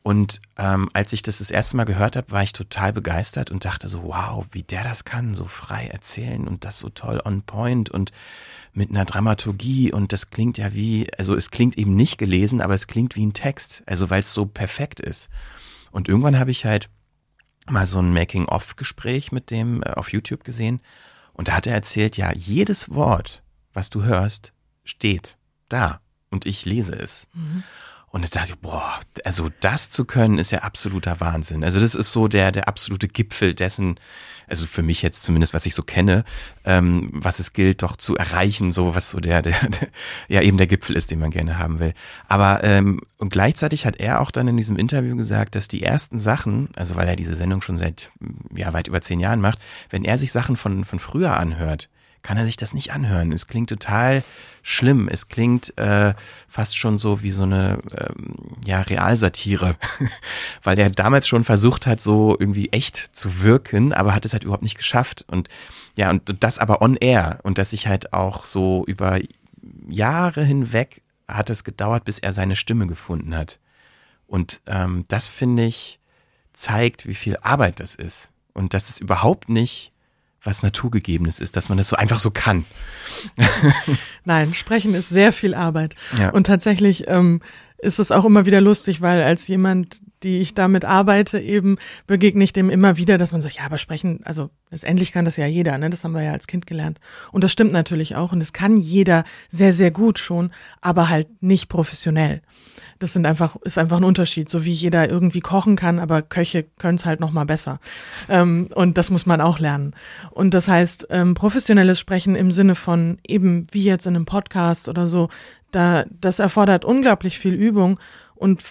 Und ähm, als ich das das erste Mal gehört habe, war ich total begeistert und dachte so, wow, wie der das kann, so frei erzählen und das so toll on point und mit einer Dramaturgie und das klingt ja wie, also es klingt eben nicht gelesen, aber es klingt wie ein Text, also weil es so perfekt ist. Und irgendwann habe ich halt mal so ein Making-of-Gespräch mit dem äh, auf YouTube gesehen und da hat er erzählt, ja, jedes Wort, was du hörst, steht da und ich lese es. Mhm. Und ich dachte, boah, also das zu können, ist ja absoluter Wahnsinn. Also das ist so der, der absolute Gipfel dessen, also für mich jetzt zumindest, was ich so kenne, ähm, was es gilt, doch zu erreichen, so was so der, der, der, ja eben der Gipfel ist, den man gerne haben will. Aber ähm, und gleichzeitig hat er auch dann in diesem Interview gesagt, dass die ersten Sachen, also weil er diese Sendung schon seit ja weit über zehn Jahren macht, wenn er sich Sachen von, von früher anhört, kann er sich das nicht anhören. Es klingt total schlimm. Es klingt äh, fast schon so wie so eine ähm, ja, Realsatire, weil er damals schon versucht hat, so irgendwie echt zu wirken, aber hat es halt überhaupt nicht geschafft. Und ja, und das aber on air und dass sich halt auch so über Jahre hinweg hat es gedauert, bis er seine Stimme gefunden hat. Und ähm, das finde ich zeigt, wie viel Arbeit das ist. Und dass es überhaupt nicht was Naturgegebenes ist, dass man das so einfach so kann. Nein, sprechen ist sehr viel Arbeit. Ja. Und tatsächlich ähm, ist es auch immer wieder lustig, weil als jemand, die ich damit arbeite, eben begegne ich dem immer wieder, dass man sagt, ja, aber sprechen, also letztendlich kann das ja jeder, ne? Das haben wir ja als Kind gelernt. Und das stimmt natürlich auch. Und das kann jeder sehr, sehr gut schon, aber halt nicht professionell. Das sind einfach, ist einfach ein Unterschied, so wie jeder irgendwie kochen kann, aber Köche können es halt noch mal besser. Ähm, und das muss man auch lernen. Und das heißt, ähm, professionelles Sprechen im Sinne von eben wie jetzt in einem Podcast oder so, da, das erfordert unglaublich viel Übung und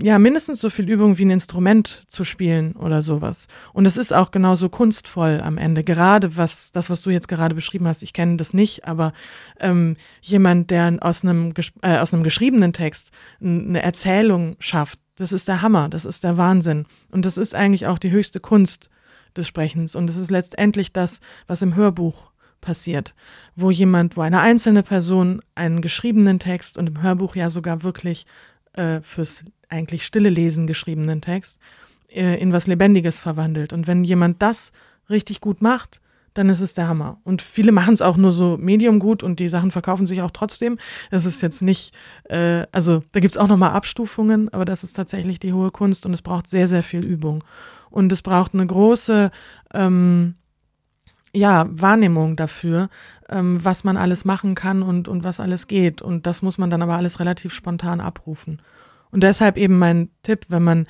ja, mindestens so viel Übung wie ein Instrument zu spielen oder sowas. Und es ist auch genauso kunstvoll am Ende. Gerade was, das, was du jetzt gerade beschrieben hast, ich kenne das nicht, aber ähm, jemand, der aus einem, äh, aus einem geschriebenen Text eine Erzählung schafft, das ist der Hammer, das ist der Wahnsinn. Und das ist eigentlich auch die höchste Kunst des Sprechens. Und es ist letztendlich das, was im Hörbuch passiert, wo jemand, wo eine einzelne Person einen geschriebenen Text und im Hörbuch ja sogar wirklich äh, fürs eigentlich stille Lesen geschriebenen Text äh, in was Lebendiges verwandelt. Und wenn jemand das richtig gut macht, dann ist es der Hammer. Und viele machen es auch nur so medium gut und die Sachen verkaufen sich auch trotzdem. Das ist jetzt nicht, äh, also da gibt's auch nochmal Abstufungen, aber das ist tatsächlich die hohe Kunst und es braucht sehr, sehr viel Übung. Und es braucht eine große ähm, ja, Wahrnehmung dafür, ähm, was man alles machen kann und, und was alles geht. Und das muss man dann aber alles relativ spontan abrufen. Und deshalb eben mein Tipp, wenn man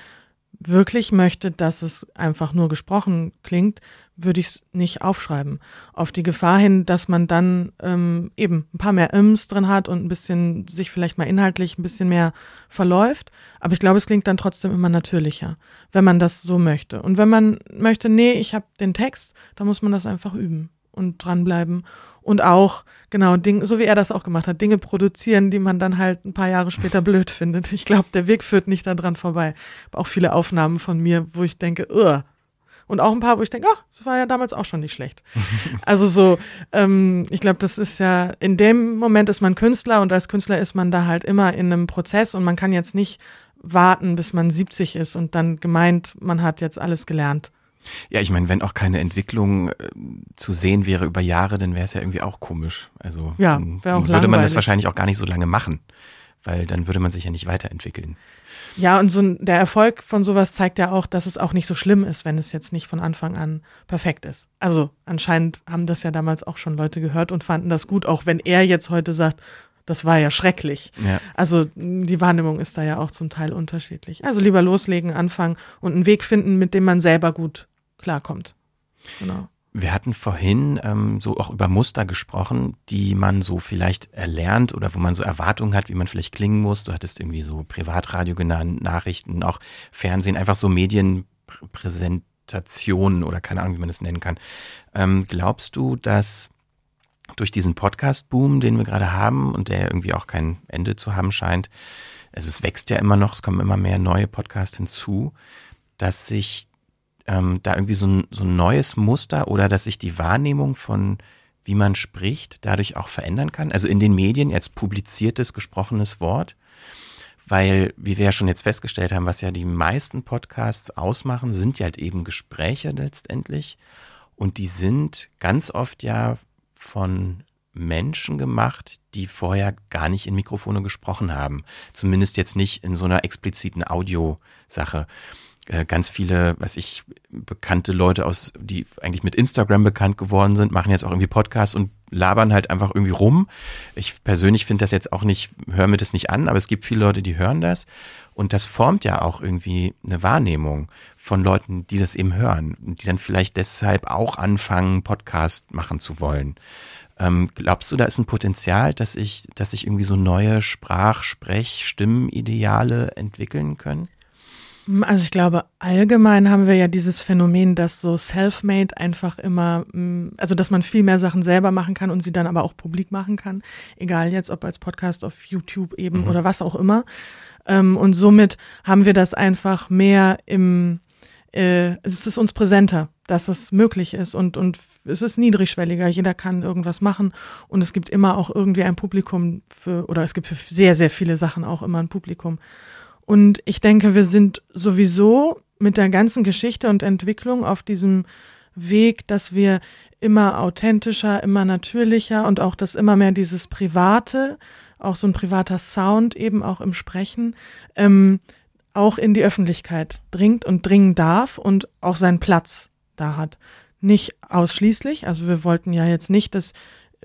wirklich möchte, dass es einfach nur gesprochen klingt, würde ich es nicht aufschreiben. Auf die Gefahr hin, dass man dann ähm, eben ein paar mehr Ims drin hat und ein bisschen sich vielleicht mal inhaltlich ein bisschen mehr verläuft. Aber ich glaube, es klingt dann trotzdem immer natürlicher, wenn man das so möchte. Und wenn man möchte, nee, ich habe den Text, dann muss man das einfach üben und dranbleiben. Und auch, genau, Ding, so wie er das auch gemacht hat, Dinge produzieren, die man dann halt ein paar Jahre später blöd findet. Ich glaube, der Weg führt nicht daran vorbei. Auch viele Aufnahmen von mir, wo ich denke, Ugh, und auch ein paar, wo ich denke, ach, das war ja damals auch schon nicht schlecht. also so, ähm, ich glaube, das ist ja, in dem Moment ist man Künstler und als Künstler ist man da halt immer in einem Prozess und man kann jetzt nicht warten, bis man 70 ist und dann gemeint, man hat jetzt alles gelernt. Ja, ich meine, wenn auch keine Entwicklung äh, zu sehen wäre über Jahre, dann wäre es ja irgendwie auch komisch. Also ja, dann, würde man das wahrscheinlich auch gar nicht so lange machen, weil dann würde man sich ja nicht weiterentwickeln. Ja, und so der Erfolg von sowas zeigt ja auch, dass es auch nicht so schlimm ist, wenn es jetzt nicht von Anfang an perfekt ist. Also anscheinend haben das ja damals auch schon Leute gehört und fanden das gut, auch wenn er jetzt heute sagt, das war ja schrecklich. Ja. Also die Wahrnehmung ist da ja auch zum Teil unterschiedlich. Also lieber loslegen, anfangen und einen Weg finden, mit dem man selber gut klarkommt. Genau. Wir hatten vorhin ähm, so auch über Muster gesprochen, die man so vielleicht erlernt oder wo man so Erwartungen hat, wie man vielleicht klingen muss. Du hattest irgendwie so Privatradio genannt, Nachrichten, auch Fernsehen, einfach so Medienpräsentationen oder keine Ahnung, wie man das nennen kann. Ähm, glaubst du, dass durch diesen Podcast-Boom, den wir gerade haben und der irgendwie auch kein Ende zu haben scheint, also es wächst ja immer noch, es kommen immer mehr neue Podcasts hinzu, dass sich ähm, da irgendwie so ein, so ein neues Muster oder dass sich die Wahrnehmung von wie man spricht, dadurch auch verändern kann. Also in den Medien jetzt publiziertes, gesprochenes Wort. Weil, wie wir ja schon jetzt festgestellt haben, was ja die meisten Podcasts ausmachen, sind ja halt eben Gespräche letztendlich. Und die sind ganz oft ja von Menschen gemacht, die vorher gar nicht in Mikrofone gesprochen haben. Zumindest jetzt nicht in so einer expliziten Audiosache. Äh, ganz viele, was ich, bekannte Leute aus, die eigentlich mit Instagram bekannt geworden sind, machen jetzt auch irgendwie Podcasts und labern halt einfach irgendwie rum. Ich persönlich finde das jetzt auch nicht, höre mir das nicht an, aber es gibt viele Leute, die hören das. Und das formt ja auch irgendwie eine Wahrnehmung von Leuten, die das eben hören und die dann vielleicht deshalb auch anfangen, Podcast machen zu wollen. Ähm, glaubst du, da ist ein Potenzial, dass ich, dass sich irgendwie so neue Sprach-, Sprech-, Stimmenideale entwickeln können? Also ich glaube, allgemein haben wir ja dieses Phänomen, dass so self-made einfach immer, mm, also dass man viel mehr Sachen selber machen kann und sie dann aber auch publik machen kann. Egal jetzt, ob als Podcast auf YouTube eben mhm. oder was auch immer. Ähm, und somit haben wir das einfach mehr im, äh, es ist uns präsenter, dass es möglich ist und, und es ist niedrigschwelliger, jeder kann irgendwas machen und es gibt immer auch irgendwie ein Publikum für, oder es gibt für sehr, sehr viele Sachen auch immer ein Publikum. Und ich denke, wir sind sowieso mit der ganzen Geschichte und Entwicklung auf diesem Weg, dass wir immer authentischer, immer natürlicher und auch dass immer mehr dieses Private, auch so ein privater Sound eben auch im Sprechen, ähm, auch in die Öffentlichkeit dringt und dringen darf und auch seinen Platz da hat. Nicht ausschließlich, also wir wollten ja jetzt nicht, dass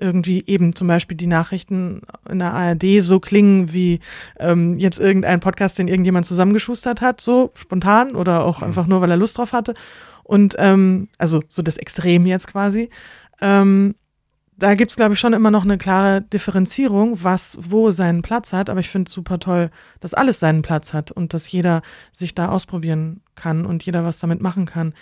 irgendwie eben zum Beispiel die Nachrichten in der ARD so klingen wie ähm, jetzt irgendein Podcast, den irgendjemand zusammengeschustert hat, so spontan oder auch mhm. einfach nur, weil er Lust drauf hatte. Und ähm, also so das Extrem jetzt quasi. Ähm, da gibt's glaube ich, schon immer noch eine klare Differenzierung, was wo seinen Platz hat. Aber ich finde super toll, dass alles seinen Platz hat und dass jeder sich da ausprobieren kann und jeder was damit machen kann.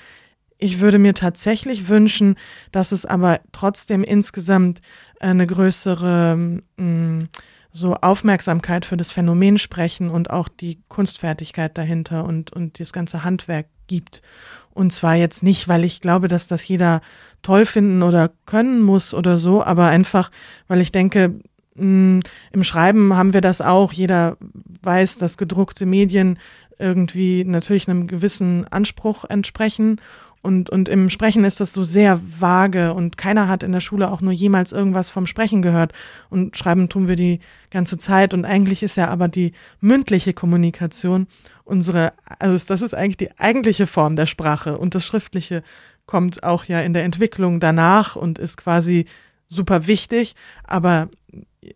Ich würde mir tatsächlich wünschen, dass es aber trotzdem insgesamt eine größere mh, mm, so Aufmerksamkeit für das Phänomen sprechen und auch die Kunstfertigkeit dahinter und, und das ganze Handwerk gibt. Und zwar jetzt nicht, weil ich glaube, dass das jeder toll finden oder können muss oder so, aber einfach, weil ich denke, mh, mm, im Schreiben haben wir das auch. Jeder weiß, dass gedruckte Medien irgendwie natürlich einem gewissen Anspruch entsprechen und, und im Sprechen ist das so sehr vage und keiner hat in der Schule auch nur jemals irgendwas vom Sprechen gehört. Und schreiben tun wir die ganze Zeit. Und eigentlich ist ja aber die mündliche Kommunikation unsere, also das ist eigentlich die eigentliche Form der Sprache. Und das Schriftliche kommt auch ja in der Entwicklung danach und ist quasi super wichtig. Aber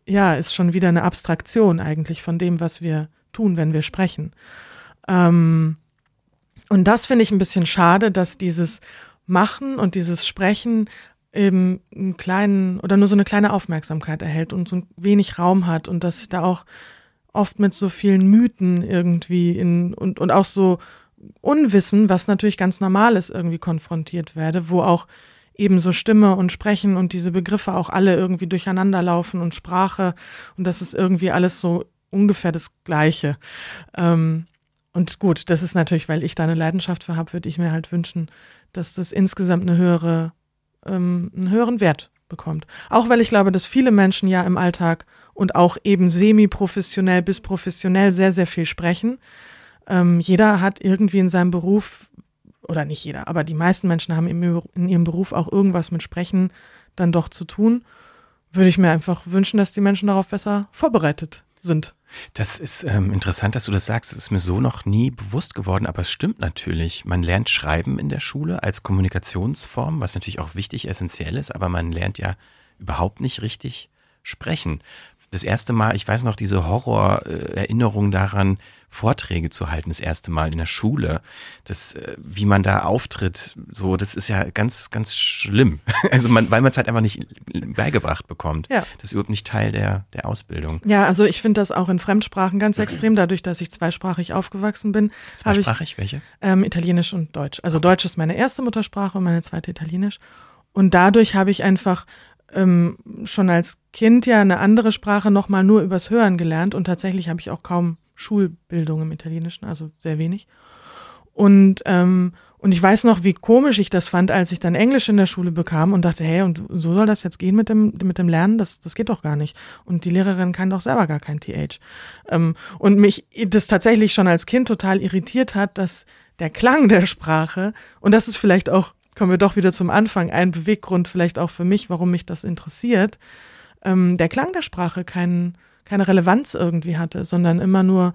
ja, ist schon wieder eine Abstraktion eigentlich von dem, was wir tun, wenn wir sprechen. Ähm, und das finde ich ein bisschen schade, dass dieses Machen und dieses Sprechen eben einen kleinen oder nur so eine kleine Aufmerksamkeit erhält und so wenig Raum hat und dass ich da auch oft mit so vielen Mythen irgendwie in und, und auch so Unwissen, was natürlich ganz normal ist, irgendwie konfrontiert werde, wo auch eben so Stimme und Sprechen und diese Begriffe auch alle irgendwie durcheinander laufen und Sprache und das ist irgendwie alles so ungefähr das Gleiche. Ähm, und gut, das ist natürlich, weil ich da eine Leidenschaft für habe, würde ich mir halt wünschen, dass das insgesamt eine höhere, ähm, einen höheren Wert bekommt. Auch weil ich glaube, dass viele Menschen ja im Alltag und auch eben semi-professionell bis professionell sehr, sehr viel sprechen. Ähm, jeder hat irgendwie in seinem Beruf, oder nicht jeder, aber die meisten Menschen haben in ihrem Beruf auch irgendwas mit Sprechen dann doch zu tun. Würde ich mir einfach wünschen, dass die Menschen darauf besser vorbereitet sind. Das ist ähm, interessant, dass du das sagst. Es ist mir so noch nie bewusst geworden, aber es stimmt natürlich. Man lernt Schreiben in der Schule als Kommunikationsform, was natürlich auch wichtig, essentiell ist, aber man lernt ja überhaupt nicht richtig sprechen. Das erste Mal, ich weiß noch, diese Horrorerinnerung daran, Vorträge zu halten, das erste Mal in der Schule. Das, äh, wie man da auftritt, so, das ist ja ganz, ganz schlimm. Also man, weil man es halt einfach nicht beigebracht bekommt. Ja. Das ist überhaupt nicht Teil der, der Ausbildung. Ja, also ich finde das auch in Fremdsprachen ganz extrem, dadurch, dass ich zweisprachig aufgewachsen bin. Zweisprachig, ich, welche? Ähm, Italienisch und Deutsch. Also. Deutsch ist meine erste Muttersprache und meine zweite Italienisch. Und dadurch habe ich einfach ähm, schon als Kind ja eine andere Sprache nochmal nur übers Hören gelernt und tatsächlich habe ich auch kaum Schulbildung im Italienischen, also sehr wenig. Und, ähm, und ich weiß noch, wie komisch ich das fand, als ich dann Englisch in der Schule bekam und dachte, hey, und so soll das jetzt gehen mit dem, mit dem Lernen? Das, das geht doch gar nicht. Und die Lehrerin kann doch selber gar kein TH. Ähm, und mich das tatsächlich schon als Kind total irritiert hat, dass der Klang der Sprache, und das ist vielleicht auch, kommen wir doch wieder zum Anfang, ein Beweggrund vielleicht auch für mich, warum mich das interessiert, ähm, der Klang der Sprache kein, keine Relevanz irgendwie hatte, sondern immer nur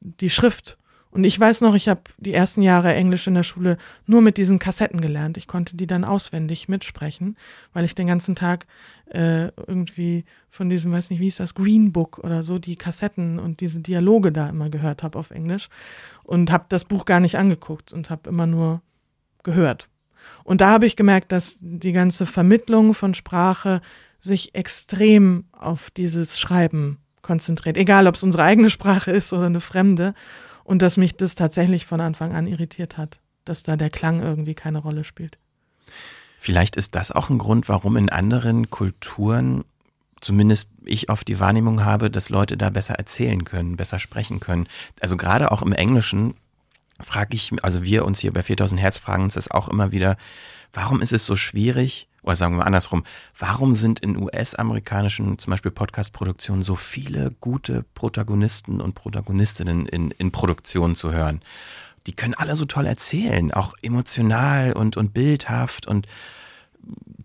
die Schrift. Und ich weiß noch, ich habe die ersten Jahre Englisch in der Schule nur mit diesen Kassetten gelernt. Ich konnte die dann auswendig mitsprechen, weil ich den ganzen Tag äh, irgendwie von diesem, weiß nicht, wie hieß das, Green Book oder so, die Kassetten und diese Dialoge da immer gehört habe auf Englisch und habe das Buch gar nicht angeguckt und habe immer nur gehört. Und da habe ich gemerkt, dass die ganze Vermittlung von Sprache sich extrem auf dieses Schreiben konzentriert, egal ob es unsere eigene Sprache ist oder eine fremde. Und dass mich das tatsächlich von Anfang an irritiert hat, dass da der Klang irgendwie keine Rolle spielt. Vielleicht ist das auch ein Grund, warum in anderen Kulturen zumindest ich oft die Wahrnehmung habe, dass Leute da besser erzählen können, besser sprechen können. Also gerade auch im Englischen frage ich, also wir uns hier bei 4000 Hertz fragen uns das auch immer wieder, warum ist es so schwierig, oder sagen wir andersrum, warum sind in US-amerikanischen, zum Beispiel Podcast-Produktionen, so viele gute Protagonisten und Protagonistinnen in, in Produktionen zu hören? Die können alle so toll erzählen, auch emotional und, und bildhaft und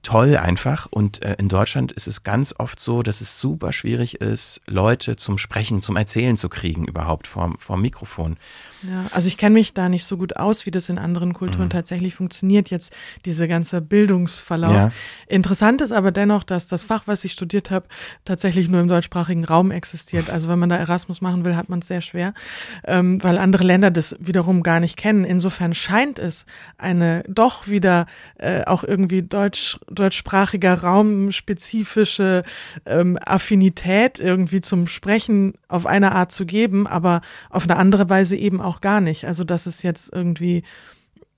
toll einfach. Und äh, in Deutschland ist es ganz oft so, dass es super schwierig ist, Leute zum Sprechen, zum Erzählen zu kriegen, überhaupt vor, vor Mikrofon. Ja, also ich kenne mich da nicht so gut aus, wie das in anderen Kulturen mhm. tatsächlich funktioniert, jetzt diese ganze Bildungsverlauf. Ja. Interessant ist aber dennoch, dass das Fach, was ich studiert habe, tatsächlich nur im deutschsprachigen Raum existiert. Also wenn man da Erasmus machen will, hat man es sehr schwer, ähm, weil andere Länder das wiederum gar nicht kennen. Insofern scheint es eine doch wieder äh, auch irgendwie deutsch, deutschsprachiger raumspezifische ähm, Affinität irgendwie zum Sprechen auf eine Art zu geben, aber auf eine andere Weise eben auch gar nicht. Also das ist jetzt irgendwie,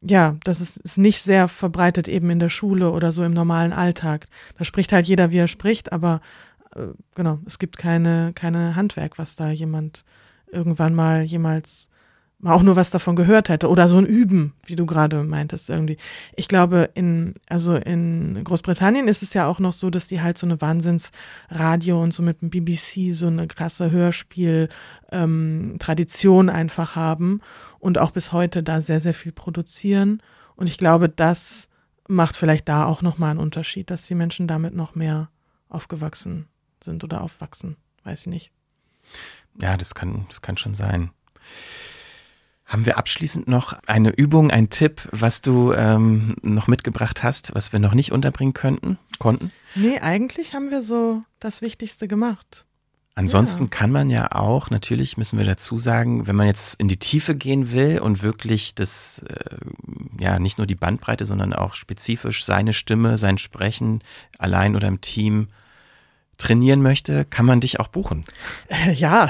ja, das ist, ist nicht sehr verbreitet eben in der Schule oder so im normalen Alltag. Da spricht halt jeder, wie er spricht, aber äh, genau, es gibt keine, keine Handwerk, was da jemand irgendwann mal jemals mal auch nur was davon gehört hätte oder so ein Üben, wie du gerade meintest irgendwie. Ich glaube, in also in Großbritannien ist es ja auch noch so, dass die halt so eine Wahnsinnsradio und so mit dem BBC so eine krasse Hörspiel ähm, einfach haben und auch bis heute da sehr sehr viel produzieren und ich glaube, das macht vielleicht da auch noch mal einen Unterschied, dass die Menschen damit noch mehr aufgewachsen sind oder aufwachsen, weiß ich nicht. Ja, das kann das kann schon sein. Haben wir abschließend noch eine Übung, einen Tipp, was du ähm, noch mitgebracht hast, was wir noch nicht unterbringen könnten, konnten? Nee, eigentlich haben wir so das Wichtigste gemacht. Ansonsten ja. kann man ja auch, natürlich müssen wir dazu sagen, wenn man jetzt in die Tiefe gehen will und wirklich das, äh, ja, nicht nur die Bandbreite, sondern auch spezifisch seine Stimme, sein Sprechen allein oder im Team trainieren möchte, kann man dich auch buchen. Ja,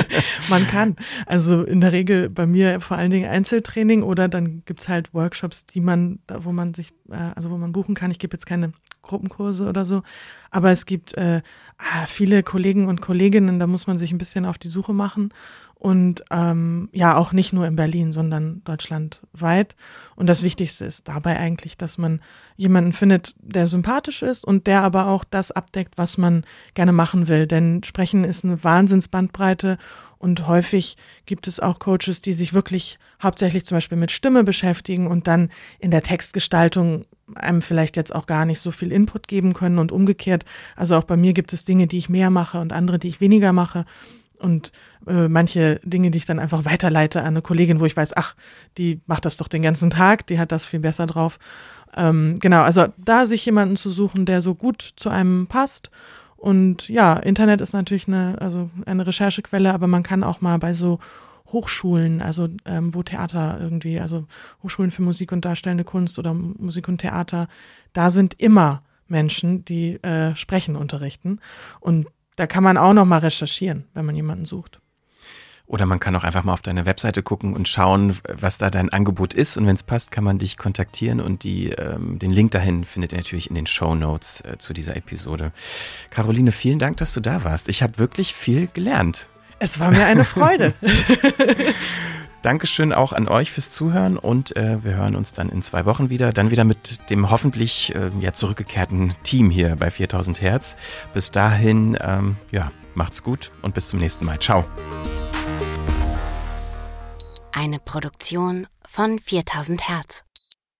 man kann. Also in der Regel bei mir vor allen Dingen Einzeltraining oder dann gibt's halt Workshops, die man, wo man sich, äh, also wo man buchen kann. Ich gebe jetzt keine Gruppenkurse oder so, aber es gibt äh, ah, viele Kollegen und Kolleginnen, da muss man sich ein bisschen auf die Suche machen und ähm, ja auch nicht nur in Berlin, sondern deutschlandweit. Und das Wichtigste ist dabei eigentlich, dass man jemanden findet, der sympathisch ist und der aber auch das abdeckt, was man gerne machen will. Denn Sprechen ist eine Wahnsinnsbandbreite und häufig gibt es auch Coaches, die sich wirklich hauptsächlich zum Beispiel mit Stimme beschäftigen und dann in der Textgestaltung einem vielleicht jetzt auch gar nicht so viel Input geben können und umgekehrt. Also auch bei mir gibt es Dinge, die ich mehr mache und andere, die ich weniger mache. Und äh, manche Dinge, die ich dann einfach weiterleite an eine Kollegin, wo ich weiß, ach, die macht das doch den ganzen Tag, die hat das viel besser drauf. Ähm, genau, also da sich jemanden zu suchen, der so gut zu einem passt. Und ja, Internet ist natürlich eine, also eine Recherchequelle, aber man kann auch mal bei so Hochschulen, also ähm, wo Theater irgendwie, also Hochschulen für Musik und darstellende Kunst oder Musik und Theater, da sind immer Menschen, die äh, Sprechen unterrichten. Und da kann man auch noch mal recherchieren, wenn man jemanden sucht. Oder man kann auch einfach mal auf deine Webseite gucken und schauen, was da dein Angebot ist. Und wenn es passt, kann man dich kontaktieren. Und die, ähm, den Link dahin findet ihr natürlich in den Show Notes äh, zu dieser Episode. Caroline, vielen Dank, dass du da warst. Ich habe wirklich viel gelernt. Es war mir eine Freude. Dankeschön auch an euch fürs Zuhören und äh, wir hören uns dann in zwei Wochen wieder. Dann wieder mit dem hoffentlich äh, ja, zurückgekehrten Team hier bei 4000 Hertz. Bis dahin, ähm, ja, macht's gut und bis zum nächsten Mal. Ciao. Eine Produktion von 4000 Hertz.